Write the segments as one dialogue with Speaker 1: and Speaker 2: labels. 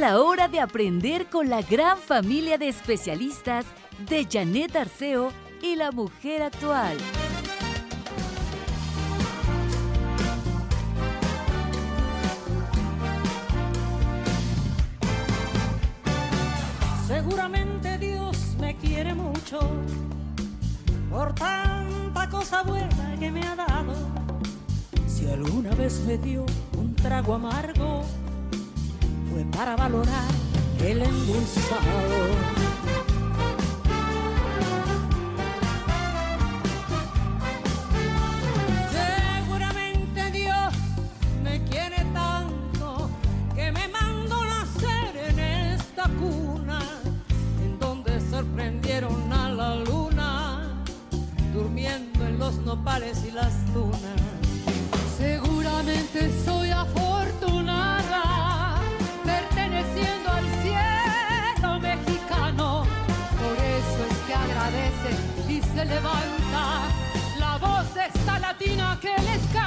Speaker 1: la hora de aprender con la gran familia de especialistas de Janet Arceo y la mujer actual.
Speaker 2: Seguramente Dios me quiere mucho por tanta cosa buena que me ha dado. Si alguna vez me dio un trago amargo, fue para valorar el endulzado. Seguramente Dios me quiere tanto que me mandó nacer en esta cuna en donde sorprendieron a la luna durmiendo en los nopales y las tunas. Seguramente soy afortunada levanta la voz de esta latina que les canta.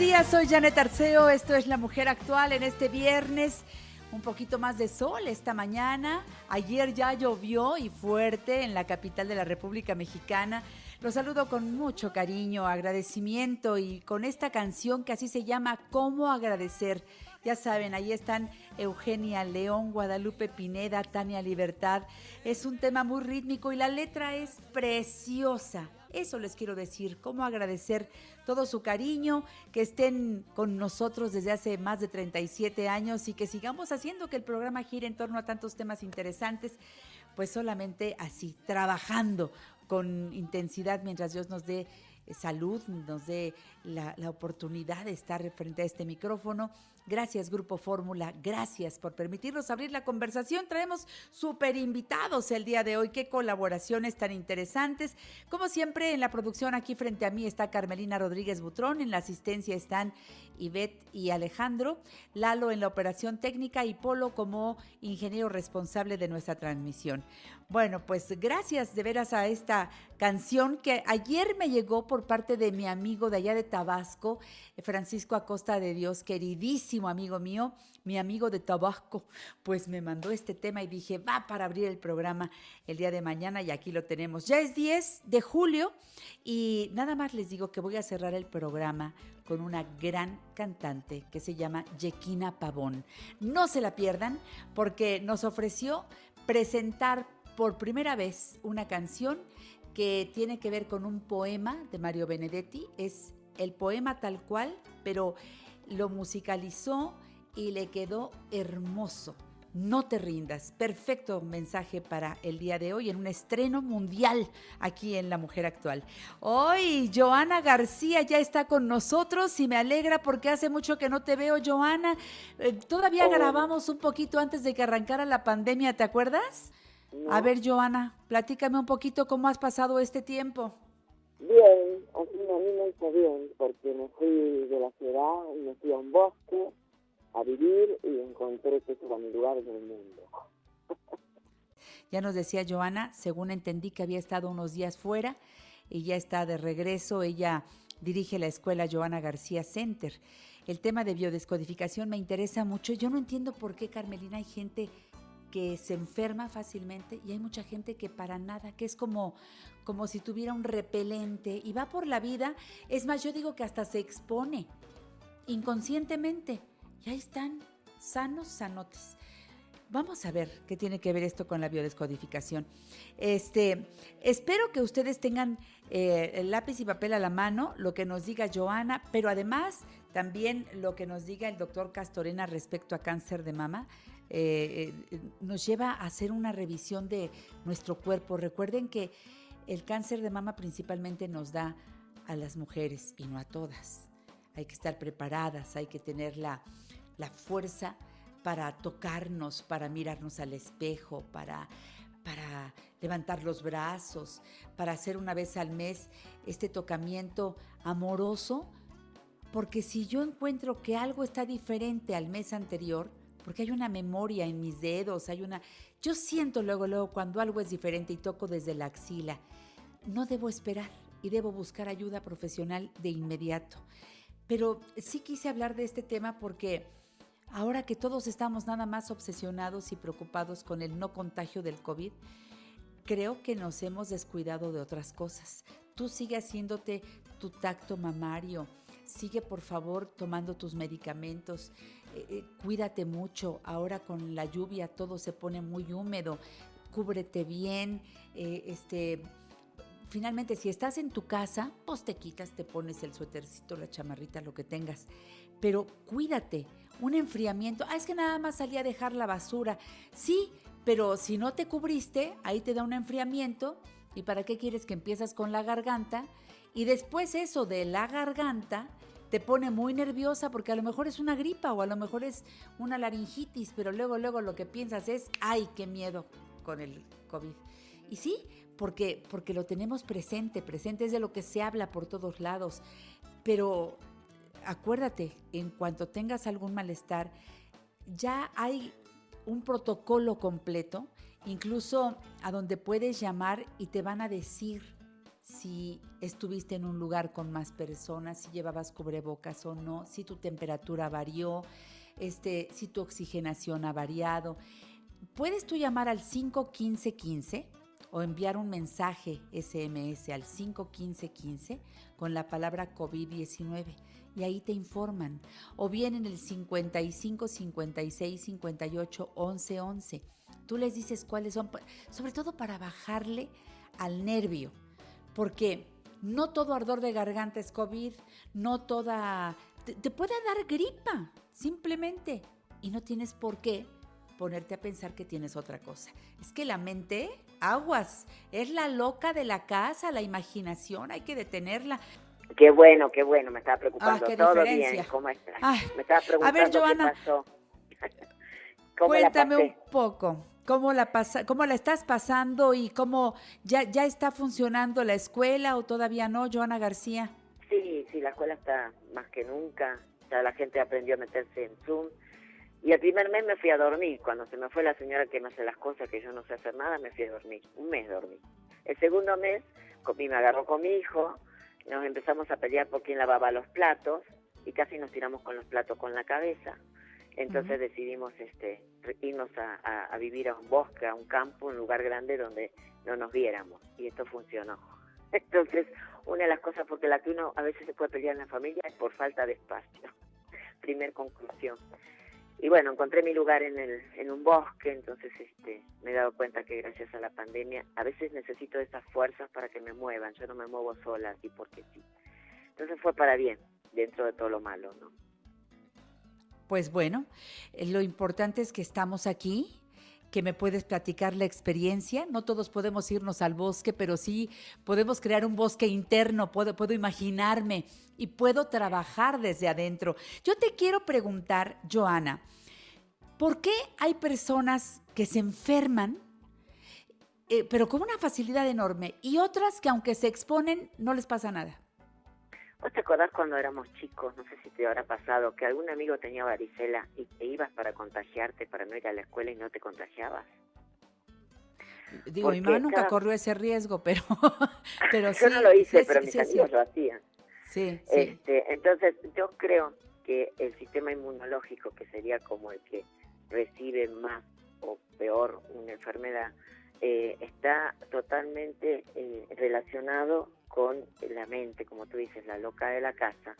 Speaker 3: Días, soy Janet Arceo, esto es La Mujer Actual en este viernes. Un poquito más de sol esta mañana. Ayer ya llovió y fuerte en la capital de la República Mexicana. Los saludo con mucho cariño, agradecimiento y con esta canción que así se llama ¿Cómo agradecer? Ya saben, ahí están Eugenia León, Guadalupe Pineda, Tania Libertad. Es un tema muy rítmico y la letra es preciosa. Eso les quiero decir, cómo agradecer todo su cariño, que estén con nosotros desde hace más de 37 años y que sigamos haciendo que el programa gire en torno a tantos temas interesantes, pues solamente así, trabajando con intensidad mientras Dios nos dé eh, salud, nos dé la, la oportunidad de estar frente a este micrófono. Gracias Grupo Fórmula, gracias por permitirnos abrir la conversación. Traemos súper invitados el día de hoy, qué colaboraciones tan interesantes. Como siempre en la producción aquí frente a mí está Carmelina Rodríguez Butrón, en la asistencia están Ivette y Alejandro, Lalo en la operación técnica y Polo como ingeniero responsable de nuestra transmisión. Bueno, pues gracias de veras a esta canción que ayer me llegó por parte de mi amigo de allá de Tabasco, Francisco Acosta de Dios, queridísimo amigo mío, mi amigo de Tabasco, pues me mandó este tema y dije, va para abrir el programa el día de mañana y aquí lo tenemos. Ya es 10 de julio y nada más les digo que voy a cerrar el programa con una gran cantante que se llama Yequina Pavón. No se la pierdan porque nos ofreció presentar por primera vez una canción que tiene que ver con un poema de Mario Benedetti. Es el poema tal cual, pero lo musicalizó y le quedó hermoso. No te rindas. Perfecto mensaje para el día de hoy en un estreno mundial aquí en La Mujer Actual. Hoy Joana García ya está con nosotros y me alegra porque hace mucho que no te veo, Joana. Eh, todavía grabamos un poquito antes de que arrancara la pandemia, ¿te acuerdas? A ver, Joana, platícame un poquito cómo has pasado este tiempo.
Speaker 4: Bien, así a mí me hizo bien, porque me fui de la ciudad y me fui a un bosque a vivir y encontré que era mi lugar mundo.
Speaker 3: Ya nos decía Joana, según entendí que había estado unos días fuera y ya está de regreso. Ella dirige la escuela Joana García Center. El tema de biodescodificación me interesa mucho. Yo no entiendo por qué, Carmelina, hay gente que se enferma fácilmente y hay mucha gente que para nada, que es como, como si tuviera un repelente y va por la vida. Es más, yo digo que hasta se expone inconscientemente. Y ahí están, sanos, sanotes. Vamos a ver qué tiene que ver esto con la biodescodificación. Este, espero que ustedes tengan eh, el lápiz y papel a la mano, lo que nos diga Joana, pero además también lo que nos diga el doctor Castorena respecto a cáncer de mama. Eh, eh, nos lleva a hacer una revisión de nuestro cuerpo. Recuerden que el cáncer de mama principalmente nos da a las mujeres y no a todas. Hay que estar preparadas, hay que tener la, la fuerza para tocarnos, para mirarnos al espejo, para, para levantar los brazos, para hacer una vez al mes este tocamiento amoroso, porque si yo encuentro que algo está diferente al mes anterior, porque hay una memoria en mis dedos, hay una... Yo siento luego, luego cuando algo es diferente y toco desde la axila, no debo esperar y debo buscar ayuda profesional de inmediato. Pero sí quise hablar de este tema porque Ahora que todos estamos nada más obsesionados y preocupados con el no contagio del COVID, creo que nos hemos descuidado de otras cosas. Tú sigue haciéndote tu tacto mamario, sigue por favor tomando tus medicamentos, eh, eh, cuídate mucho, ahora con la lluvia todo se pone muy húmedo, cúbrete bien, eh, este, finalmente si estás en tu casa, pues te quitas, te pones el suétercito, la chamarrita, lo que tengas, pero cuídate, un enfriamiento. Ah, es que nada más salí a dejar la basura. Sí, pero si no te cubriste, ahí te da un enfriamiento. ¿Y para qué quieres que empiezas con la garganta? Y después eso de la garganta te pone muy nerviosa porque a lo mejor es una gripa o a lo mejor es una laringitis, pero luego, luego lo que piensas es, ay, qué miedo con el COVID. Y sí, porque, porque lo tenemos presente, presente es de lo que se habla por todos lados, pero acuérdate, en cuanto tengas algún malestar, ya hay un protocolo completo, incluso a donde puedes llamar y te van a decir si estuviste en un lugar con más personas, si llevabas cubrebocas o no, si tu temperatura varió, este, si tu oxigenación ha variado. Puedes tú llamar al 51515 o enviar un mensaje SMS al 51515 con la palabra COVID-19 y ahí te informan. O bien en el 55 56 58 11 11. Tú les dices cuáles son, sobre todo para bajarle al nervio, porque no todo ardor de garganta es COVID, no toda... Te, te puede dar gripa, simplemente, y no tienes por qué ponerte a pensar que tienes otra cosa. Es que la mente, aguas, es la loca de la casa, la imaginación, hay que detenerla.
Speaker 4: Qué bueno, qué bueno, me estaba preocupando.
Speaker 3: Ah, qué
Speaker 4: Todo
Speaker 3: diferencia.
Speaker 4: bien, ¿cómo estás?
Speaker 3: Ay,
Speaker 4: me estaba preguntando
Speaker 3: a ver, Joana,
Speaker 4: qué pasó. ¿Cómo la
Speaker 3: Cuéntame
Speaker 4: pasé?
Speaker 3: un poco. ¿Cómo la, pasa, ¿Cómo la estás pasando y cómo ya, ya está funcionando la escuela o todavía no, Joana García?
Speaker 4: Sí, sí, la escuela está más que nunca. Ya la gente aprendió a meterse en Zoom. Y el primer mes me fui a dormir. Cuando se me fue la señora que me hace las cosas, que yo no sé hacer nada, me fui a dormir. Un mes dormí. El segundo mes, me agarró con mi hijo, nos empezamos a pelear por quién lavaba los platos y casi nos tiramos con los platos con la cabeza. Entonces decidimos este, irnos a, a- a vivir a un bosque, a un campo, un lugar grande donde no nos viéramos. Y esto funcionó. Entonces, una de las cosas porque la que uno a veces se puede pelear en la familia es por falta de espacio. Primer conclusión. Y bueno, encontré mi lugar en, el, en un bosque, entonces este, me he dado cuenta que gracias a la pandemia a veces necesito esas fuerzas para que me muevan. Yo no me muevo sola así porque sí. Entonces fue para bien, dentro de todo lo malo, ¿no?
Speaker 3: Pues bueno, eh, lo importante es que estamos aquí, que me puedes platicar la experiencia. No todos podemos irnos al bosque, pero sí podemos crear un bosque interno, puedo, imaginarme y puedo trabajar desde adentro. Yo te quiero preguntar, Joana, ¿por qué hay personas que se enferman, eh, pero con una facilidad enorme, y otras que aunque se exponen, no les pasa nada?
Speaker 4: ¿Vos te acordás cuando éramos chicos, no sé si te habrá pasado, que algún amigo tenía varicela y te ibas para contagiarte, para no ir a la escuela y no te contagiabas?
Speaker 3: Digo, mi mamá nunca
Speaker 4: cada-
Speaker 3: corrió ese riesgo, pero, pero sí.
Speaker 4: Yo no lo hice,
Speaker 3: sí,
Speaker 4: pero
Speaker 3: sí,
Speaker 4: mis
Speaker 3: sí,
Speaker 4: amigos lo hacían.
Speaker 3: Sí, sí.
Speaker 4: Este, entonces, yo creo que el sistema inmunológico, que sería como el que recibe más o peor una enfermedad, eh, está totalmente eh, relacionado con la mente, como tú dices, la loca de la casa.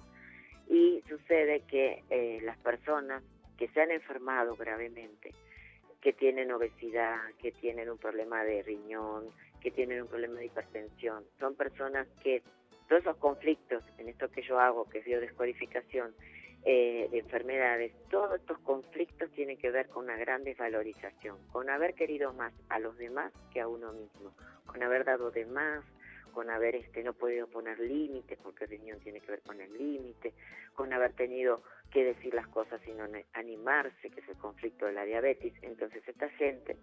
Speaker 4: Y sucede que eh, las personas que se han enfermado gravemente, que tienen obesidad, que tienen un problema de riñón, que tienen un problema de hipertensión, son personas que todos esos conflictos en esto que yo hago, que es biodescodificación, eh, de enfermedades, todos estos conflictos tienen que ver con una gran desvalorización, con haber querido más a los demás que a uno mismo, con haber dado de más, con haber este no podido poner límites, porque riñón tiene que ver con el límite, con haber tenido que decir las cosas y animarse, que es el conflicto de la diabetes. Entonces esta gente,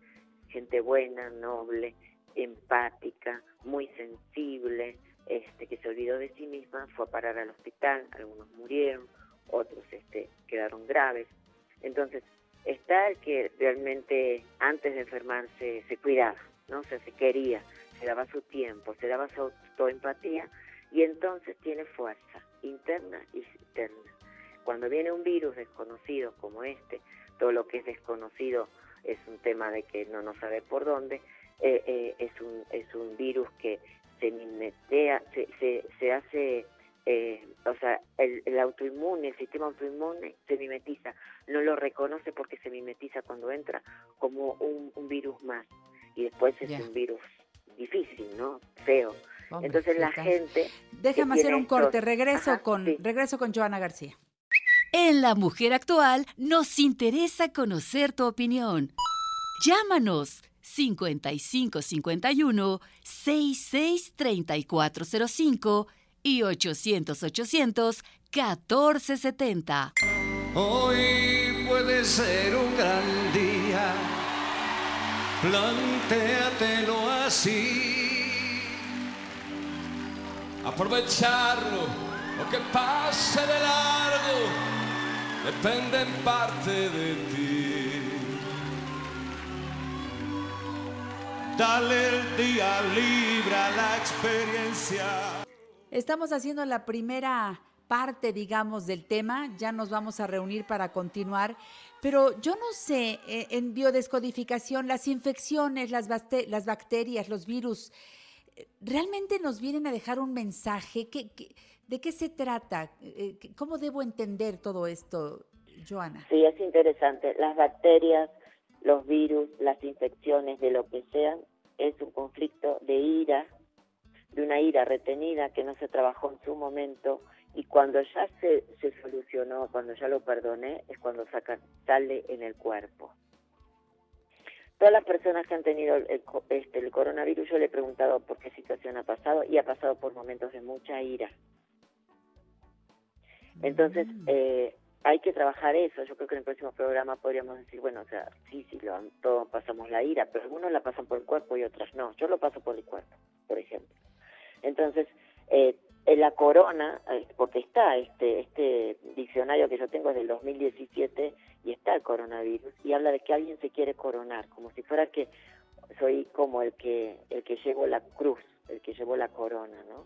Speaker 4: gente buena, noble, empática, muy sensible, este, que se olvidó de sí misma, fue a parar al hospital, algunos murieron, otros este, quedaron graves. Entonces, está el que realmente antes de enfermarse se cuidaba, ¿no? O sea, se quería, se daba su tiempo, se daba su autoempatía y entonces tiene fuerza interna y externa. Cuando viene un virus desconocido como este, todo lo que es desconocido es un tema de que no nos sabe por dónde, eh, eh, es, un, es un virus que se mimetea, se, se, se hace eh, o sea, el, autoinmune, el sistema autoinmune se mimetiza, no lo reconoce porque se mimetiza cuando entra como un, virus más y después es un virus difícil, ¿no? Feo. Entonces la gente...
Speaker 3: Déjame hacer un corte, regreso, con, regreso con Joana García.
Speaker 1: En La Mujer Actual nos interesa conocer tu opinión. Llámanos 5551 663405 y 800-800-1470.
Speaker 5: Hoy puede ser un gran día, plantéatelo así. Aprovecharlo, lo que pase de largo, depende en parte de ti. Dale el día libre a la experiencia.
Speaker 3: Estamos haciendo la primera parte, digamos, del tema. Ya nos vamos a reunir para continuar. Pero yo no sé, eh, en biodescodificación, las infecciones, las, las bacterias, los virus, ¿realmente nos vienen a dejar un mensaje? ¿Qué, de qué se trata? Eh, ¿Cómo debo entender todo esto, Joana?
Speaker 4: Sí, es interesante. Las bacterias, los virus, las infecciones, de lo que sean, es un conflicto de ira, de una ira retenida que no se trabajó en su momento y cuando ya se, se solucionó, cuando ya lo perdoné, es cuando saca, sale en el cuerpo. Todas las personas que han tenido el, este, el coronavirus, yo le he preguntado por qué situación ha pasado y ha pasado por momentos de mucha ira. Entonces, mm. eh, hay que trabajar eso. Yo creo que en el próximo programa podríamos decir, bueno, o sea, sí, sí, lo, todos pasamos la ira, pero algunos la pasan por el cuerpo y otras no. Yo lo paso por el cuerpo, por ejemplo. Entonces, eh, en la corona, eh, porque está este, este diccionario que yo tengo es del 2017 y está el coronavirus y habla de que alguien se quiere coronar, como si fuera que soy como el que el que llevó la cruz, el que llevó la corona, ¿no?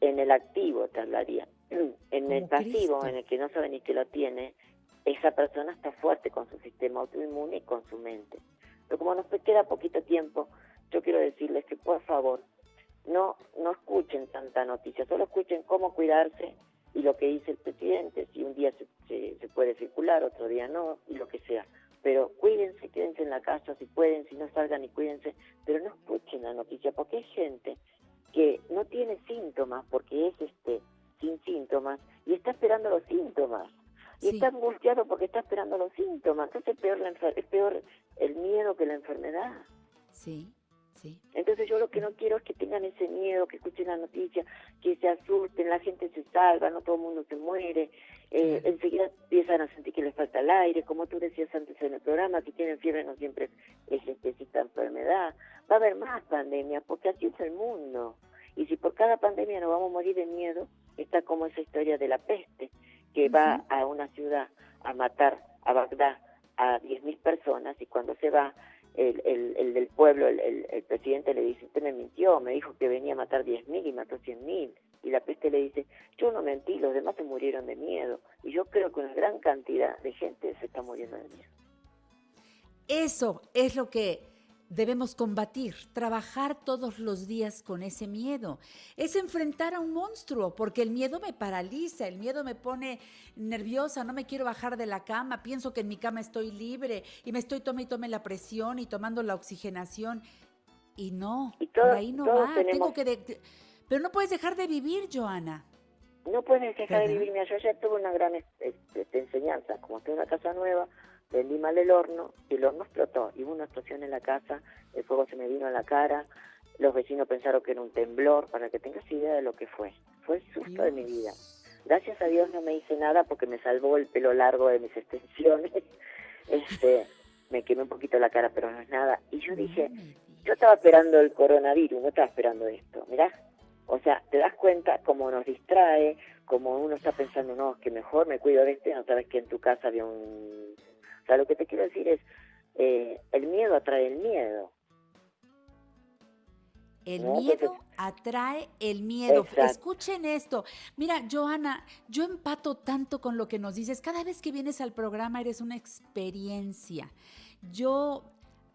Speaker 4: En el activo te hablaría. En el pasivo, en el que no sabe ni que lo tiene, esa persona está fuerte con su sistema autoinmune y con su mente. Pero como nos queda poquito tiempo, yo quiero decirles que por favor no, no escuchen tanta noticia, solo escuchen cómo cuidarse y lo que dice el presidente, si un día se, se, puede circular, otro día no, y lo que sea. Pero cuídense, quédense en la casa si pueden, si no salgan y cuídense, pero no escuchen la noticia, porque hay gente que no tiene síntomas, porque es este sin síntomas, y está esperando los síntomas. Y está angustiado porque está esperando los síntomas. Entonces es peor, la es peor el miedo que la enfermedad.
Speaker 3: Sí.
Speaker 4: Entonces yo lo que no quiero es que tengan ese miedo, que escuchen la noticia, que se asusten, la gente se salva, no todo el mundo se muere, eh, enseguida empiezan a sentir que les falta el aire, como tú decías antes en el programa, que tienen fiebre no siempre es esta enfermedad. Va a haber más pandemias, porque así es el mundo. Y si por cada pandemia nos vamos a morir de miedo, está como esa historia de la peste, que va a una ciudad a matar a Bagdad a 10.000 personas y cuando se va el, el, el del pueblo, el, presidente le dice, usted me mintió, me dijo que venía a matar 10.000 y mató 100.000. Y la peste le dice, yo no mentí, los demás se murieron de miedo. Y yo creo que una gran cantidad de gente se está muriendo de miedo.
Speaker 3: Eso es lo que debemos combatir, trabajar todos los días con ese miedo. Es enfrentar a un monstruo, porque el miedo me paraliza, el miedo me pone nerviosa, no me quiero bajar de la cama, pienso que en mi cama estoy libre y me estoy tome y tome la presión y tomando la oxigenación. Y no,
Speaker 4: Y todos-
Speaker 3: por ahí no va.
Speaker 4: tenemos-
Speaker 3: Tengo que de- pero no puedes dejar de vivir, Joana.
Speaker 4: No puedes dejar de vivir. Mira, yo ya tuve una gran este, este, enseñanza. Como tengo una casa nueva, vendí mal el horno y el horno explotó. Y hubo una explosión en la casa, el fuego se me vino a la cara, los vecinos pensaron que era un temblor, para que tengas idea de lo que fue. Fue el susto de mi vida. Gracias a Dios no me hice nada porque me salvó el pelo largo de mis extensiones. Este, me quemé un poquito la cara, pero no es nada. Y yo dije, yo estaba esperando el coronavirus, no estaba esperando esto. Mirá, o sea, te das cuenta cómo nos distrae, como uno está pensando, no, que mejor me cuido de este, no sabes que en tu casa había un... Sea, lo que te quiero decir es, eh, el miedo atrae el miedo.
Speaker 3: El
Speaker 4: No,
Speaker 3: miedo
Speaker 4: entonces-
Speaker 3: atrae el miedo.
Speaker 4: Exacto.
Speaker 3: Escuchen esto. Mira, Joana, yo empato tanto con lo que nos dices. Cada vez que vienes al programa eres una experiencia. Yo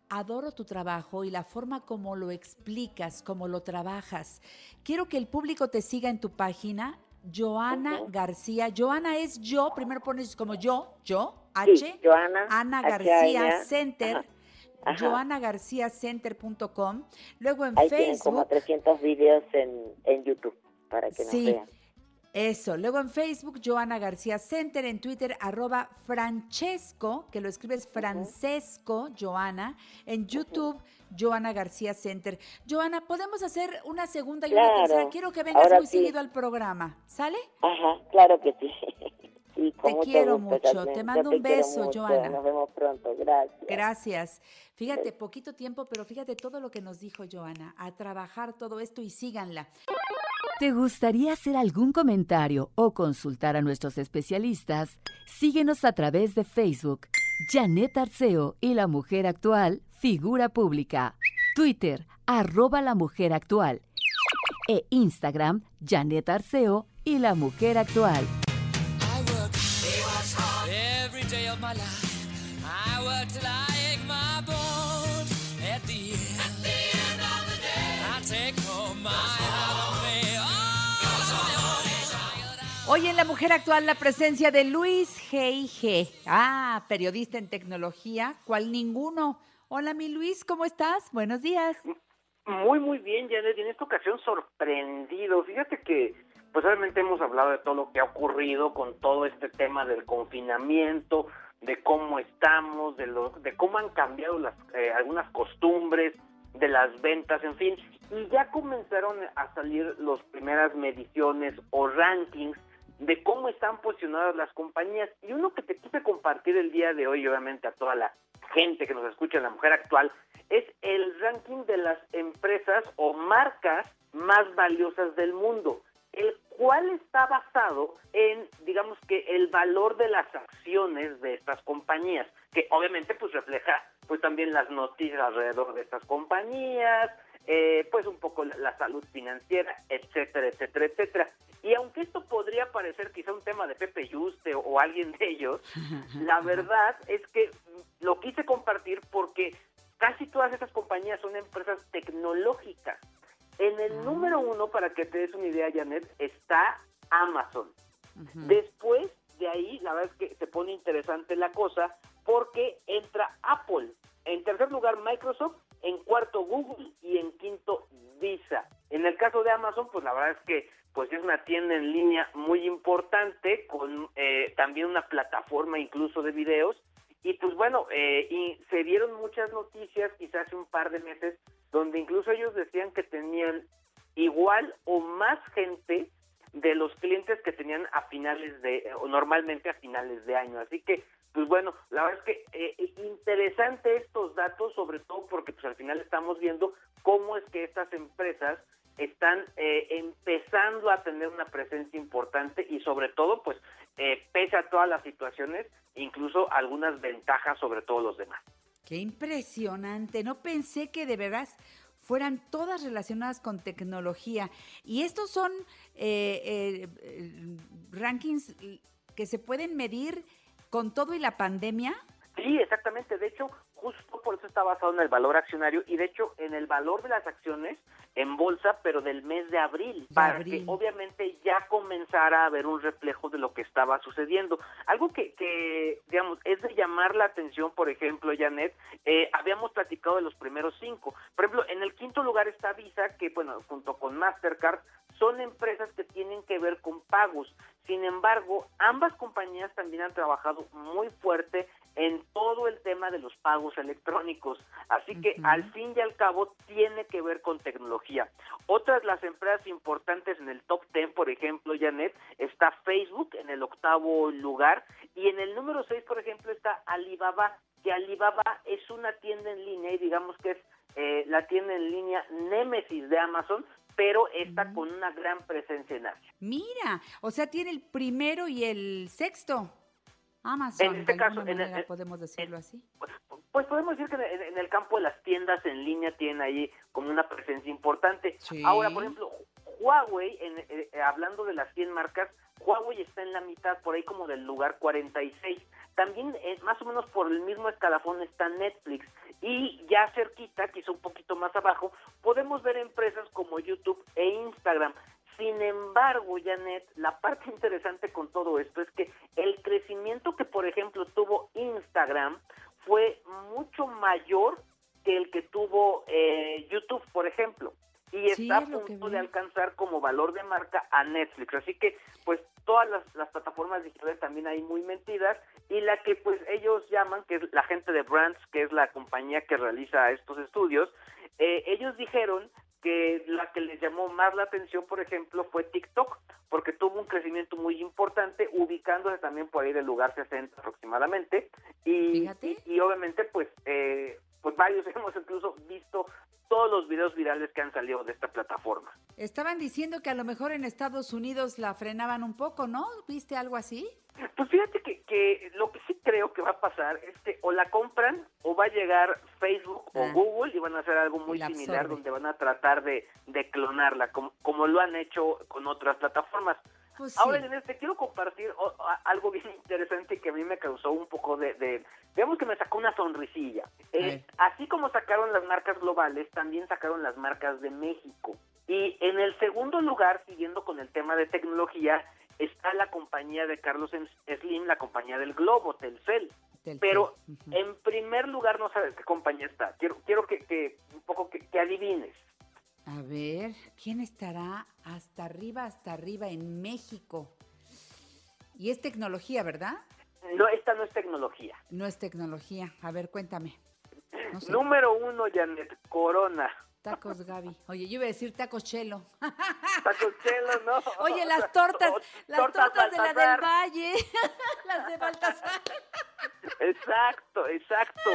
Speaker 3: adoro tu trabajo y la forma como lo explicas, como lo trabajas. Quiero que el público te siga en tu página. Joana. García. Joana es yo, primero pones como yo, yo,
Speaker 4: Sí,
Speaker 3: H,
Speaker 4: Joana,
Speaker 3: Ana García Center,
Speaker 4: ajá, ajá.
Speaker 3: joanagarciacenter.com. Luego en
Speaker 4: Ahí tienen como
Speaker 3: Facebook,
Speaker 4: 300 videos en, en YouTube para que nos
Speaker 3: Sí.
Speaker 4: vean.
Speaker 3: eso. Luego en Facebook, Joana García Center. En Twitter, arroba Francesco, que lo escribes Francesco, Joana. En YouTube, Joana García Center. Joana, ¿podemos hacer una segunda y una
Speaker 4: Claro.
Speaker 3: tercera? Quiero que vengas
Speaker 4: Ahora
Speaker 3: muy
Speaker 4: sí.
Speaker 3: seguido al programa. ¿Sale?
Speaker 4: Ajá, claro que sí.
Speaker 3: Te quiero
Speaker 4: gusto,
Speaker 3: mucho. Te mando un beso,
Speaker 4: mucho.
Speaker 3: Joana.
Speaker 4: Nos vemos pronto. Gracias.
Speaker 3: Gracias. Fíjate, poquito tiempo, pero fíjate todo lo que nos dijo Joana. A trabajar todo esto y síganla.
Speaker 1: ¿Te gustaría hacer algún comentario o consultar a nuestros especialistas? Síguenos a través de Facebook, Janet Arceo y la mujer actual, figura pública. Twitter, arroba la mujer actual. E Instagram, Janet Arceo y la mujer actual.
Speaker 6: Oh,
Speaker 3: Hoy en La Mujer Actual la presencia de Luis G.I.G. Ah, periodista en tecnología, cual ninguno. Hola, mi Luis, ¿cómo estás? Buenos días.
Speaker 7: Muy, muy bien, Janet, y en esta ocasión sorprendido. Fíjate que, pues obviamente hemos hablado de todo lo que ha ocurrido con todo este tema del confinamiento, de cómo estamos, de, lo, de cómo han cambiado las, eh, algunas costumbres, de las ventas, en fin. Y ya comenzaron a salir las primeras mediciones o rankings de cómo están posicionadas las compañías. Y uno que te quise compartir el día de hoy, obviamente a toda la gente que nos escucha la mujer actual, es el ranking de las empresas o marcas más valiosas del mundo, el cual está basado en, digamos que, el valor de las acciones de estas compañías, que obviamente pues refleja pues también las noticias alrededor de estas compañías, eh, pues un poco la, la salud financiera, etcétera, etcétera, etcétera. Y aunque esto podría parecer quizá un tema de Pepe Yuste o, o alguien de ellos, la verdad es que lo quise compartir porque casi todas estas compañías son empresas tecnológicas. En el número uno, para que te des una idea, Janet, está Amazon. Después de ahí, la verdad es que se pone interesante la cosa porque entra Apple. En tercer lugar, Microsoft. En cuarto, Google. Y en quinto, Visa. En el caso de Amazon, pues la verdad es que pues es una tienda en línea muy importante con eh, también una plataforma incluso de videos y pues bueno, eh, y se dieron muchas noticias quizás hace un par de meses donde incluso ellos decían que tenían igual o más gente de los clientes que tenían a finales de, o normalmente a finales de año. Así que, pues bueno, la verdad es que eh, interesante estos datos, sobre todo porque pues al final estamos viendo cómo es que estas empresas están eh, empezando a tener una presencia importante y sobre todo, pues, eh, pese a todas las situaciones, incluso algunas ventajas sobre todos los demás.
Speaker 3: Qué impresionante. No pensé que de verdad fueran todas relacionadas con tecnología. Y estos son eh, eh, eh, rankings que se pueden medir con todo y la pandemia.
Speaker 7: Sí, exactamente. De hecho, justo por eso está basado en el valor accionario y de hecho en el valor de las acciones en bolsa, pero del mes de abril, para
Speaker 3: abril.
Speaker 7: que obviamente ya comenzara a haber un reflejo de lo que estaba sucediendo. Algo que, que digamos, es de llamar la atención, por ejemplo, Janet, eh, habíamos platicado de los primeros cinco. Por ejemplo, en el quinto lugar está Visa, que bueno, junto con Mastercard, son empresas que tienen que ver con pagos. Sin embargo, ambas compañías también han trabajado muy fuerte en todo el tema de los pagos electrónicos. Así que al fin y al cabo tiene que ver con tecnología. Otras las empresas importantes en el top 10, por ejemplo, Janet, está Facebook en el octavo lugar y en el número 6, por ejemplo, está Alibaba, que Alibaba es una tienda en línea y digamos que es eh, la tienda en línea Nemesis de Amazon, pero está con una gran presencia en Asia.
Speaker 3: Mira, o sea, tiene el primero y el sexto. Amazon,
Speaker 7: En este
Speaker 3: de
Speaker 7: caso,
Speaker 3: alguna
Speaker 7: en el-
Speaker 3: manera
Speaker 7: en-
Speaker 3: podemos decirlo así.
Speaker 7: Pues podemos decir que en, el campo de las tiendas en línea tienen ahí como una presencia importante.
Speaker 3: Sí.
Speaker 7: Ahora, por ejemplo, Huawei, en, eh, eh, hablando de las 100 marcas, Huawei está en la mitad, por ahí como del lugar 46. También, eh, más o menos por el mismo escalafón, está Netflix. Y ya cerquita, quizá un poquito más abajo, podemos ver empresas como YouTube e Instagram. Sin embargo, Janet, la parte interesante con todo esto es que el crecimiento que, por ejemplo, tuvo Instagram fue mucho mayor que el que tuvo eh, YouTube, por ejemplo. Y
Speaker 3: Sí,
Speaker 7: está a punto de alcanzar como valor de marca a Netflix. Así que, pues, todas las, las plataformas digitales también hay muy mentiras. Y la que, pues, ellos llaman, que es la gente de Brands, que es la compañía que realiza estos estudios, eh, ellos dijeron que la que les llamó más la atención, por ejemplo, fue TikTok, porque tuvo un crecimiento muy importante, ubicándose también por ahí del lugar 60 aproximadamente. Y, y obviamente, pues, eh, pues varios hemos incluso visto todos los videos virales que han salido de esta plataforma.
Speaker 3: Estaban diciendo que a lo mejor en Estados Unidos la frenaban un poco, ¿no? ¿Viste algo así?
Speaker 7: Pues fíjate que, que lo que sí creo que va a pasar es que o la compran o va a llegar Facebook o
Speaker 3: Ah.
Speaker 7: Google y van a hacer algo muy
Speaker 3: la
Speaker 7: similar
Speaker 3: absorbe.
Speaker 7: donde van a tratar de, de clonarla, como, como lo han hecho con otras plataformas.
Speaker 3: Pues
Speaker 7: Ahora,
Speaker 3: sí.
Speaker 7: Inés, te quiero compartir algo bien interesante que a mí me causó un poco de, de- digamos que me sacó una sonrisilla. Eh, así como sacaron las marcas globales, también sacaron las marcas de México. Y en el segundo lugar, siguiendo con el tema de tecnología, está la compañía de Carlos Slim, la compañía del Globo, Telcel.
Speaker 3: Telcel.
Speaker 7: Pero en primer lugar no sabes qué compañía está. Quiero, quiero que, que un poco que, que adivines.
Speaker 3: A ver, ¿quién estará hasta arriba, hasta arriba en México? Y es tecnología, ¿verdad?
Speaker 7: No, esta no es tecnología.
Speaker 3: No es tecnología. A ver, cuéntame. No sé.
Speaker 7: Número uno, Janet, Corona.
Speaker 3: Tacos, Gaby. Oye, yo iba a decir tacos chelo.
Speaker 7: Tacos Chelo, ¿no?
Speaker 3: Oye, las tortas, las tortas de la del. Valle, las de Baltasar.
Speaker 7: Exacto, exacto.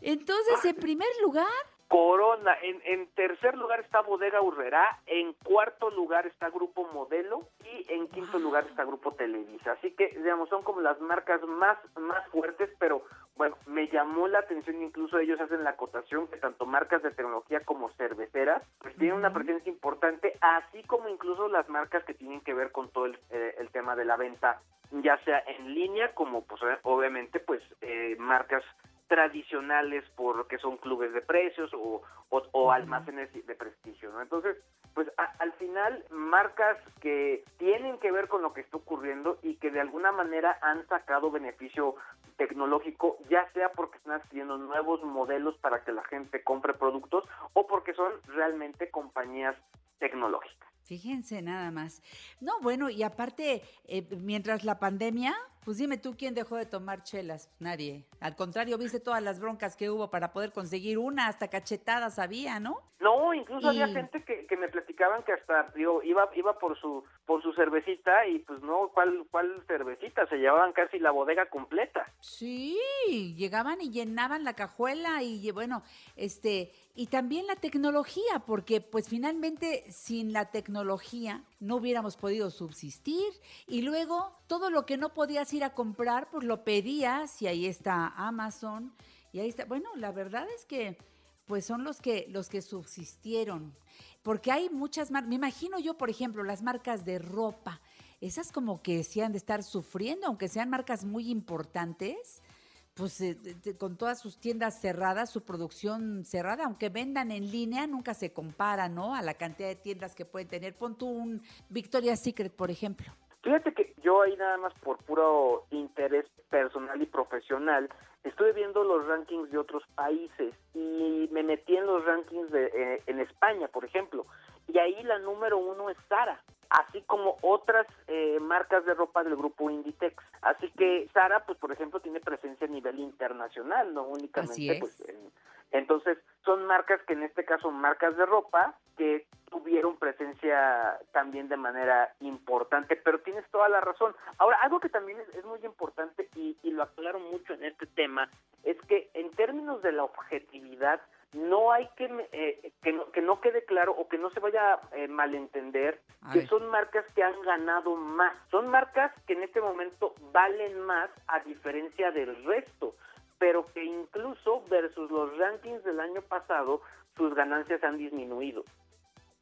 Speaker 3: Entonces, en primer lugar,
Speaker 7: Corona. En, en tercer lugar está Bodega Urrera. En cuarto lugar está Grupo Modelo. Y en quinto lugar está Grupo Televisa. Así que, digamos, son como las marcas más, más fuertes, pero bueno, me llamó la atención, incluso ellos hacen la acotación que tanto marcas de tecnología como cerveceras, pues tienen una presencia importante, así como incluso las marcas que tienen que ver con todo el, eh, el tema de la venta, ya sea en línea, como pues obviamente pues eh, marcas tradicionales porque son clubes de precios o, o, o almacenes de prestigio, ¿no? Entonces, pues a- al final marcas que tienen que ver con lo que está ocurriendo y que de alguna manera han sacado beneficio tecnológico, ya sea porque están adquiriendo nuevos modelos para que la gente compre productos o porque son realmente compañías tecnológicas.
Speaker 3: fíjense nada más. No, bueno, y aparte, eh, mientras la pandemia, pues dime tú quién dejó de tomar chelas. Nadie. Al contrario, viste todas las broncas que hubo para poder conseguir una, hasta cachetadas había, ¿no?
Speaker 7: No, incluso había gente que, que me platicaban que hasta digo, iba iba por su por su cervecita y pues no, ¿cuál cuál cervecita? Se llevaban casi la bodega completa.
Speaker 3: Sí, llegaban y llenaban la cajuela y bueno, este, y también la tecnología, porque pues finalmente sin la tecnología no hubiéramos podido subsistir. Y luego todo lo que no podías ir a comprar, pues lo pedías y ahí está Amazon. Y ahí está, bueno, la verdad es que pues son los que los que subsistieron, porque hay muchas marcas, me imagino yo, por ejemplo, las marcas de ropa, esas como que sí han de estar sufriendo, aunque sean marcas muy importantes, pues eh, con todas sus tiendas cerradas, su producción cerrada, aunque vendan en línea, nunca se compara, ¿no? A la cantidad de tiendas que pueden tener. Pon tú un Victoria's Secret, por ejemplo.
Speaker 7: Fíjate que yo ahí nada más por puro interés personal y profesional estuve viendo los rankings de otros países y me metí en los rankings de, eh, en España, por ejemplo, y ahí la número uno es Sara, así como otras eh, marcas de ropa del grupo Inditex. Así que Sara, pues por ejemplo, tiene presencia a nivel internacional, no únicamente pues en- entonces, son marcas que en este caso marcas de ropa que tuvieron presencia también de manera importante, pero tienes toda la razón. Ahora, algo que también es, es muy importante y, y lo aclaro mucho en este tema, es que en términos de la objetividad, no hay que, eh, que, no, que no quede claro o que no se vaya a eh, malentender
Speaker 3: A
Speaker 7: que
Speaker 3: ver.
Speaker 7: son marcas que han ganado más. Son marcas que en este momento valen más a diferencia del resto, pero que incluso versus los rankings del año pasado, sus ganancias han disminuido.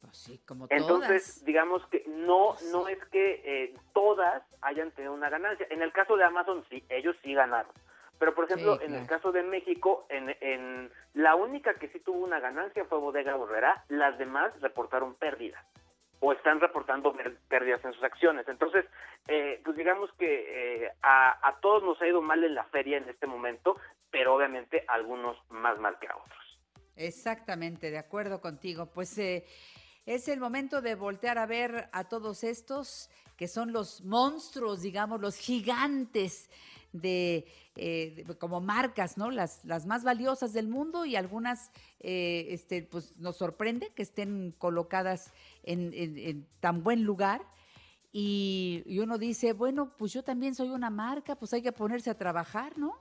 Speaker 3: Pues sí, como
Speaker 7: Entonces,
Speaker 3: todas.
Speaker 7: digamos que no
Speaker 3: Pues
Speaker 7: no es que eh, todas hayan tenido una ganancia. En el caso de Amazon, sí, ellos sí ganaron. Pero, por ejemplo,
Speaker 3: Sí,
Speaker 7: en el caso de México, en, en la única que sí tuvo una ganancia fue Bodega Borrera, las demás reportaron pérdidas o están reportando pérdidas en sus acciones. Entonces, eh, pues digamos que eh, a, a todos nos ha ido mal en la feria en este momento, pero obviamente algunos más mal que a otros.
Speaker 3: Exactamente, de acuerdo contigo. Pues eh, es el momento de voltear a ver a todos estos que son los monstruos, digamos, los gigantes de, eh, de- como marcas, ¿no? Las, las más valiosas del mundo y algunas, eh, este, pues nos sorprende que estén colocadas en, en- en tan buen lugar. Y, y uno dice, bueno, pues yo también soy una marca, pues hay que ponerse a trabajar, ¿no?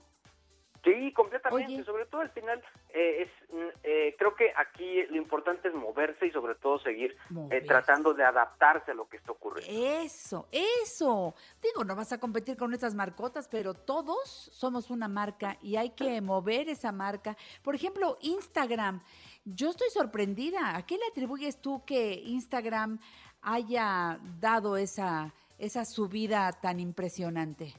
Speaker 7: Sí, completamente.
Speaker 3: Oye.
Speaker 7: Sobre todo al final, eh, es, mm, eh, creo que aquí lo importante es moverse y sobre todo seguir eh, tratando de adaptarse a lo que está ocurriendo.
Speaker 3: Eso, eso. Digo, no vas a competir con estas marcotas, pero todos somos una marca y hay que mover esa marca. Por ejemplo, Instagram. Yo estoy sorprendida. ¿A qué le atribuyes tú que Instagram haya dado esa, esa subida tan impresionante?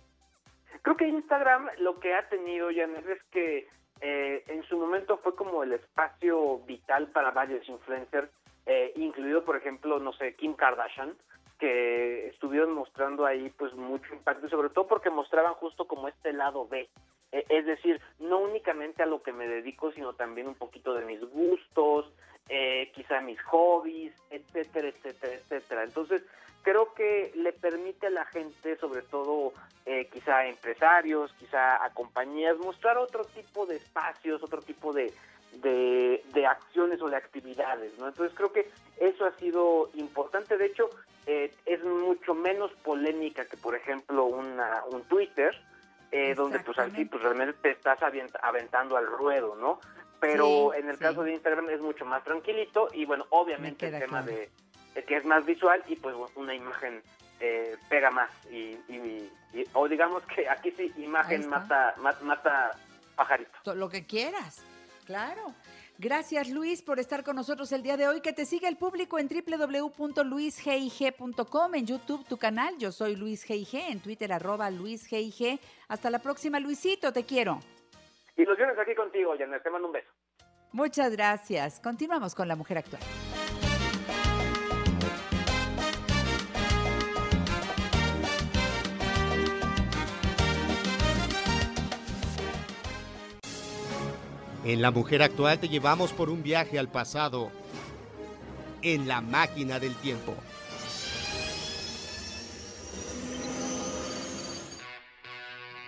Speaker 7: Creo que Instagram lo que ha tenido, Janet, es que eh, en su momento fue como el espacio vital para varios influencers, eh, incluido, por ejemplo, no sé, Kim Kardashian, que estuvieron mostrando ahí pues mucho impacto sobre todo porque mostraban justo como este lado B. Eh, es decir, no únicamente a lo que me dedico, sino también un poquito de mis gustos, eh, quizá mis hobbies, etcétera, etcétera, etcétera. Entonces, creo que le permite a la gente, sobre todo eh, quizá a empresarios, quizá a compañías, mostrar otro tipo de espacios, otro tipo de, de, de acciones o de actividades, ¿no? Entonces creo que eso ha sido importante. De hecho, eh, es mucho menos polémica que, por ejemplo, una, un Twitter, eh, donde pues aquí pues realmente te estás aventando al ruedo, ¿no? Pero
Speaker 3: Sí,
Speaker 7: en el
Speaker 3: sí.
Speaker 7: caso de Instagram es mucho más tranquilito y bueno, obviamente el tema
Speaker 3: claro.
Speaker 7: de que es más visual y pues una imagen eh, pega más y, y- y- o digamos que aquí sí imagen mata, ma- mata pajarito.
Speaker 3: To- Lo que quieras, claro. Gracias Luis por estar con nosotros el día de hoy. Que te siga el público en www.luisgig.com, en YouTube tu canal. Yo soy Luis G.I.G., en Twitter arroba Luis G.I.G. Hasta la próxima, Luisito, te quiero.
Speaker 7: Y los viernes aquí contigo, Janet, te mando un beso.
Speaker 3: Muchas gracias. Continuamos con la mujer actual.
Speaker 8: En La Mujer Actual te llevamos por un viaje al pasado en la máquina del tiempo.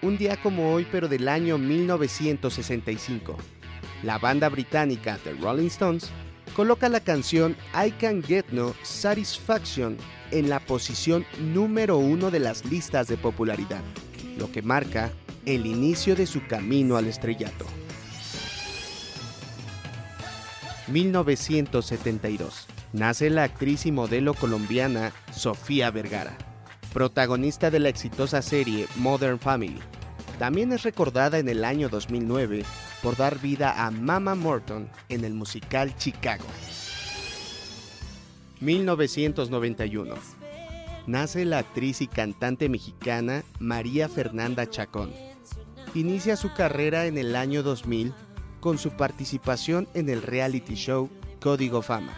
Speaker 8: Un día como hoy, pero del año 1965, la banda británica The Rolling Stones coloca la canción I Can Get No Satisfaction en la posición número uno de las listas de popularidad, lo que marca el inicio de su camino al estrellato. 1972. Nace la actriz y modelo colombiana Sofía Vergara, protagonista de la exitosa serie Modern Family. También es recordada en el año 2009 por dar vida a Mama Morton en el musical Chicago. 1991. Nace la actriz y cantante mexicana María Fernanda Chacón, inicia su carrera en el año 2000 con su participación en el reality show Código Fama.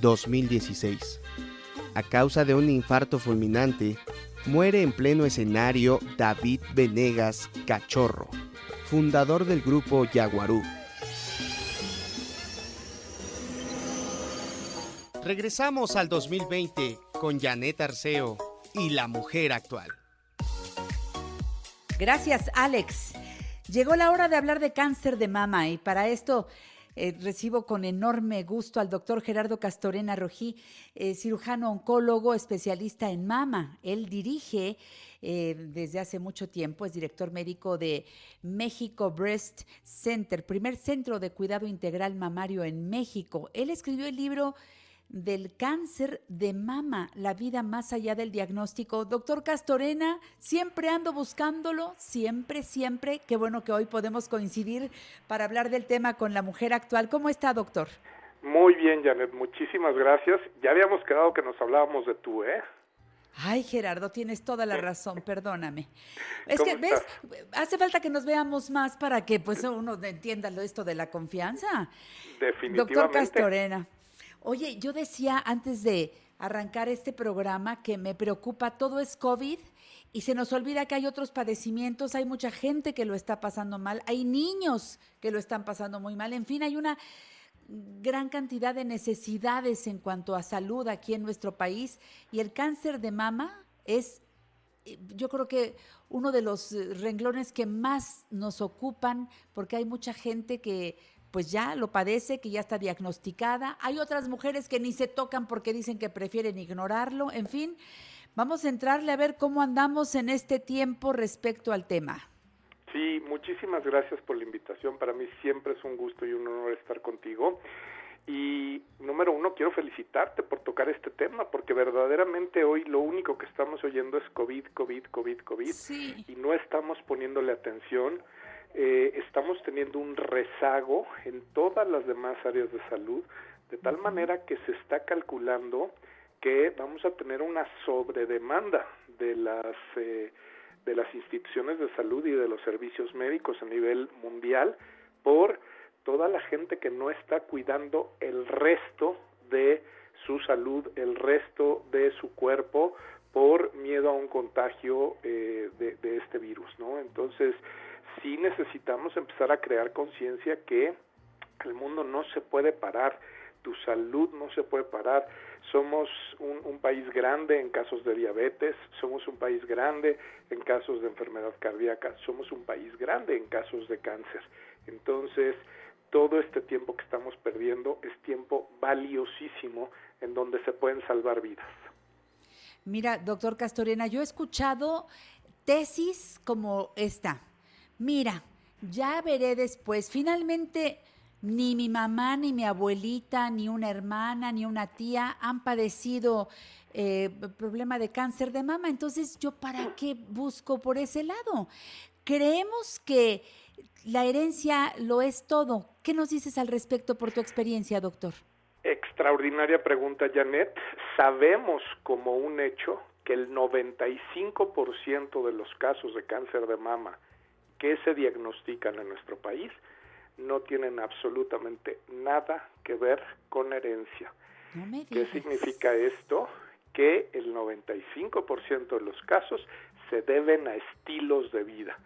Speaker 8: 2016. A causa de un infarto fulminante, muere en pleno escenario David Venegas Cachorro, fundador del grupo Yaguarú. Regresamos al 2020 con Janet Arceo y la mujer actual.
Speaker 3: Gracias, Alex. Llegó la hora de hablar de cáncer de mama y para esto eh, recibo con enorme gusto al doctor Gerardo Castorena Rojí, eh, cirujano oncólogo, especialista en mama. Él dirige eh, desde hace mucho tiempo, es director médico de México Breast Center, primer centro de cuidado integral mamario en México. Él escribió el libro del cáncer de mama, la vida más allá del diagnóstico. Doctor Castorena, siempre ando buscándolo, siempre, siempre. Qué bueno que hoy podemos coincidir para hablar del tema con la mujer actual. ¿Cómo está, doctor?
Speaker 9: Muy bien, Janet, muchísimas gracias. Ya habíamos quedado que nos hablábamos de tú, ¿eh?
Speaker 3: Ay, Gerardo, tienes toda la razón, perdóname. Es que, ¿ves? Hace falta que nos veamos más para que pues uno entienda esto de la confianza.
Speaker 9: Definitivamente.
Speaker 3: Doctor Castorena. Oye, yo decía antes de arrancar este programa que me preocupa, todo es COVID y se nos olvida que hay otros padecimientos, hay mucha gente que lo está pasando mal, hay niños que lo están pasando muy mal, en fin, hay una gran cantidad de necesidades en cuanto a salud aquí en nuestro país y el cáncer de mama es eh, yo creo que uno de los eh, renglones que más nos ocupan porque hay mucha gente que pues ya lo padece, que ya está diagnosticada. Hay otras mujeres que ni se tocan porque dicen que prefieren ignorarlo. En fin, vamos a entrarle a ver cómo andamos en este tiempo respecto al tema.
Speaker 9: Sí, muchísimas gracias por la invitación. Para mí siempre es un gusto y un honor estar contigo. Y número uno, quiero felicitarte por tocar este tema, porque verdaderamente hoy lo único que estamos oyendo es COVID, COVID, COVID, COVID, y no estamos poniéndole atención eh, estamos teniendo un rezago en todas las demás áreas de salud, de tal manera que se está calculando que vamos a tener una sobredemanda de las eh, de las instituciones de salud y de los servicios médicos a nivel mundial por toda la gente que no está cuidando el resto de su salud, el resto de su cuerpo por miedo a un contagio eh, de, de, este virus, ¿no? Entonces, sí necesitamos empezar a crear conciencia que el mundo no se puede parar, tu salud no se puede parar. Somos un, un, país grande en casos de diabetes, somos un país grande en casos de enfermedad cardíaca, somos un país grande en casos de cáncer. Entonces, todo este tiempo que estamos perdiendo es tiempo valiosísimo en donde se pueden salvar vidas.
Speaker 3: Mira, doctor Castorena, yo he escuchado tesis como esta mira, ya veré después. Finalmente, ni mi mamá, ni mi abuelita, ni una hermana, ni una tía han padecido eh, problema de cáncer de mama. Entonces, ¿yo para qué busco por ese lado? Creemos que la herencia lo es todo. ¿Qué nos dices al respecto por tu experiencia, doctor?
Speaker 9: Extraordinaria pregunta, Janet. Sabemos como un hecho que el 95% de los casos de cáncer de mama que se diagnostican en nuestro país no tienen absolutamente nada que ver con herencia. ¿Qué significa esto? Que el 95% de los casos se deben a estilos de vida.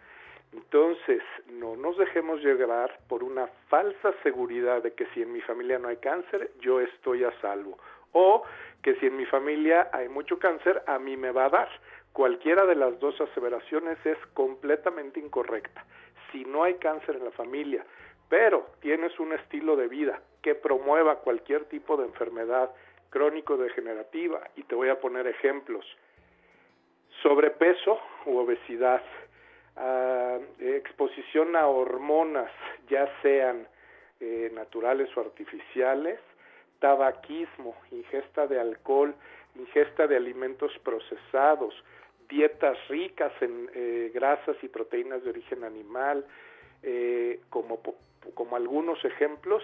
Speaker 9: Entonces, no nos dejemos llevar por una falsa seguridad de que si en mi familia no hay cáncer, yo estoy a salvo. O que si en mi familia hay mucho cáncer, a mí me va a dar. Cualquiera de las dos aseveraciones es completamente incorrecta. Si no hay cáncer en la familia, pero tienes un estilo de vida que promueva cualquier tipo de enfermedad crónico-degenerativa, y te voy a poner ejemplos, sobrepeso u obesidad, ah, exposición a hormonas, ya sean eh, naturales o artificiales, tabaquismo, ingesta de alcohol, ingesta de alimentos procesados, dietas ricas en eh, grasas y proteínas de origen animal, eh, como, como algunos ejemplos,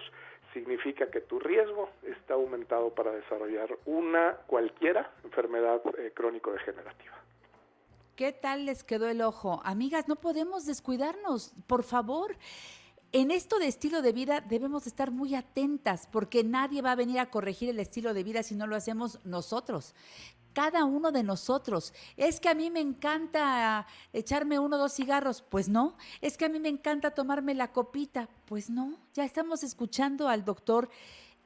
Speaker 9: significa que tu riesgo está aumentado para desarrollar una cualquiera enfermedad eh, crónico-degenerativa.
Speaker 3: ¿Qué tal les quedó el ojo? Amigas, no podemos descuidarnos, por favor. En esto de estilo de vida debemos estar muy atentas porque nadie va a venir a corregir el estilo de vida si no lo hacemos nosotros. Cada uno de nosotros. Es que a mí me encanta echarme uno o dos cigarros. Pues no. Es que a mí me encanta tomarme la copita. Pues no. Ya estamos escuchando al doctor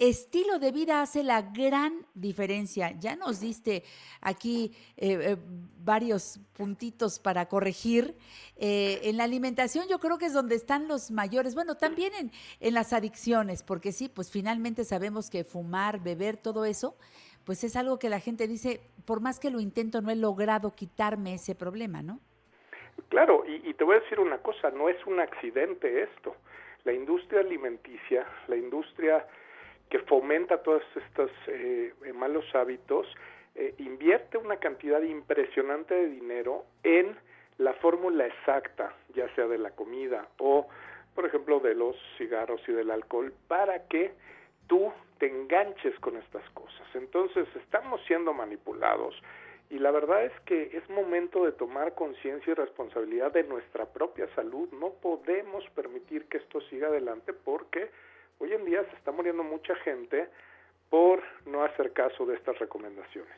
Speaker 3: estilo de vida hace la gran diferencia. Ya nos diste aquí eh, eh, varios puntitos para corregir. Eh, en la alimentación yo creo que es donde están los mayores. Bueno, también en, las adicciones, porque sí, pues finalmente sabemos que fumar, beber, todo eso, pues es algo que la gente dice, por más que lo intento, no he logrado quitarme ese problema, ¿no?
Speaker 9: Claro, y, y te voy a decir una cosa, no es un accidente esto. La industria alimenticia, la industria que fomenta todos estos eh, malos hábitos, eh, invierte una cantidad impresionante de dinero en la fórmula exacta, ya sea de la comida o, por ejemplo, de los cigarros y del alcohol, para que tú te enganches con estas cosas. Entonces, estamos siendo manipulados y la verdad es que es momento de tomar conciencia y responsabilidad de nuestra propia salud. No podemos permitir que esto siga adelante porque Hoy en día se está muriendo mucha gente por no hacer caso de estas recomendaciones.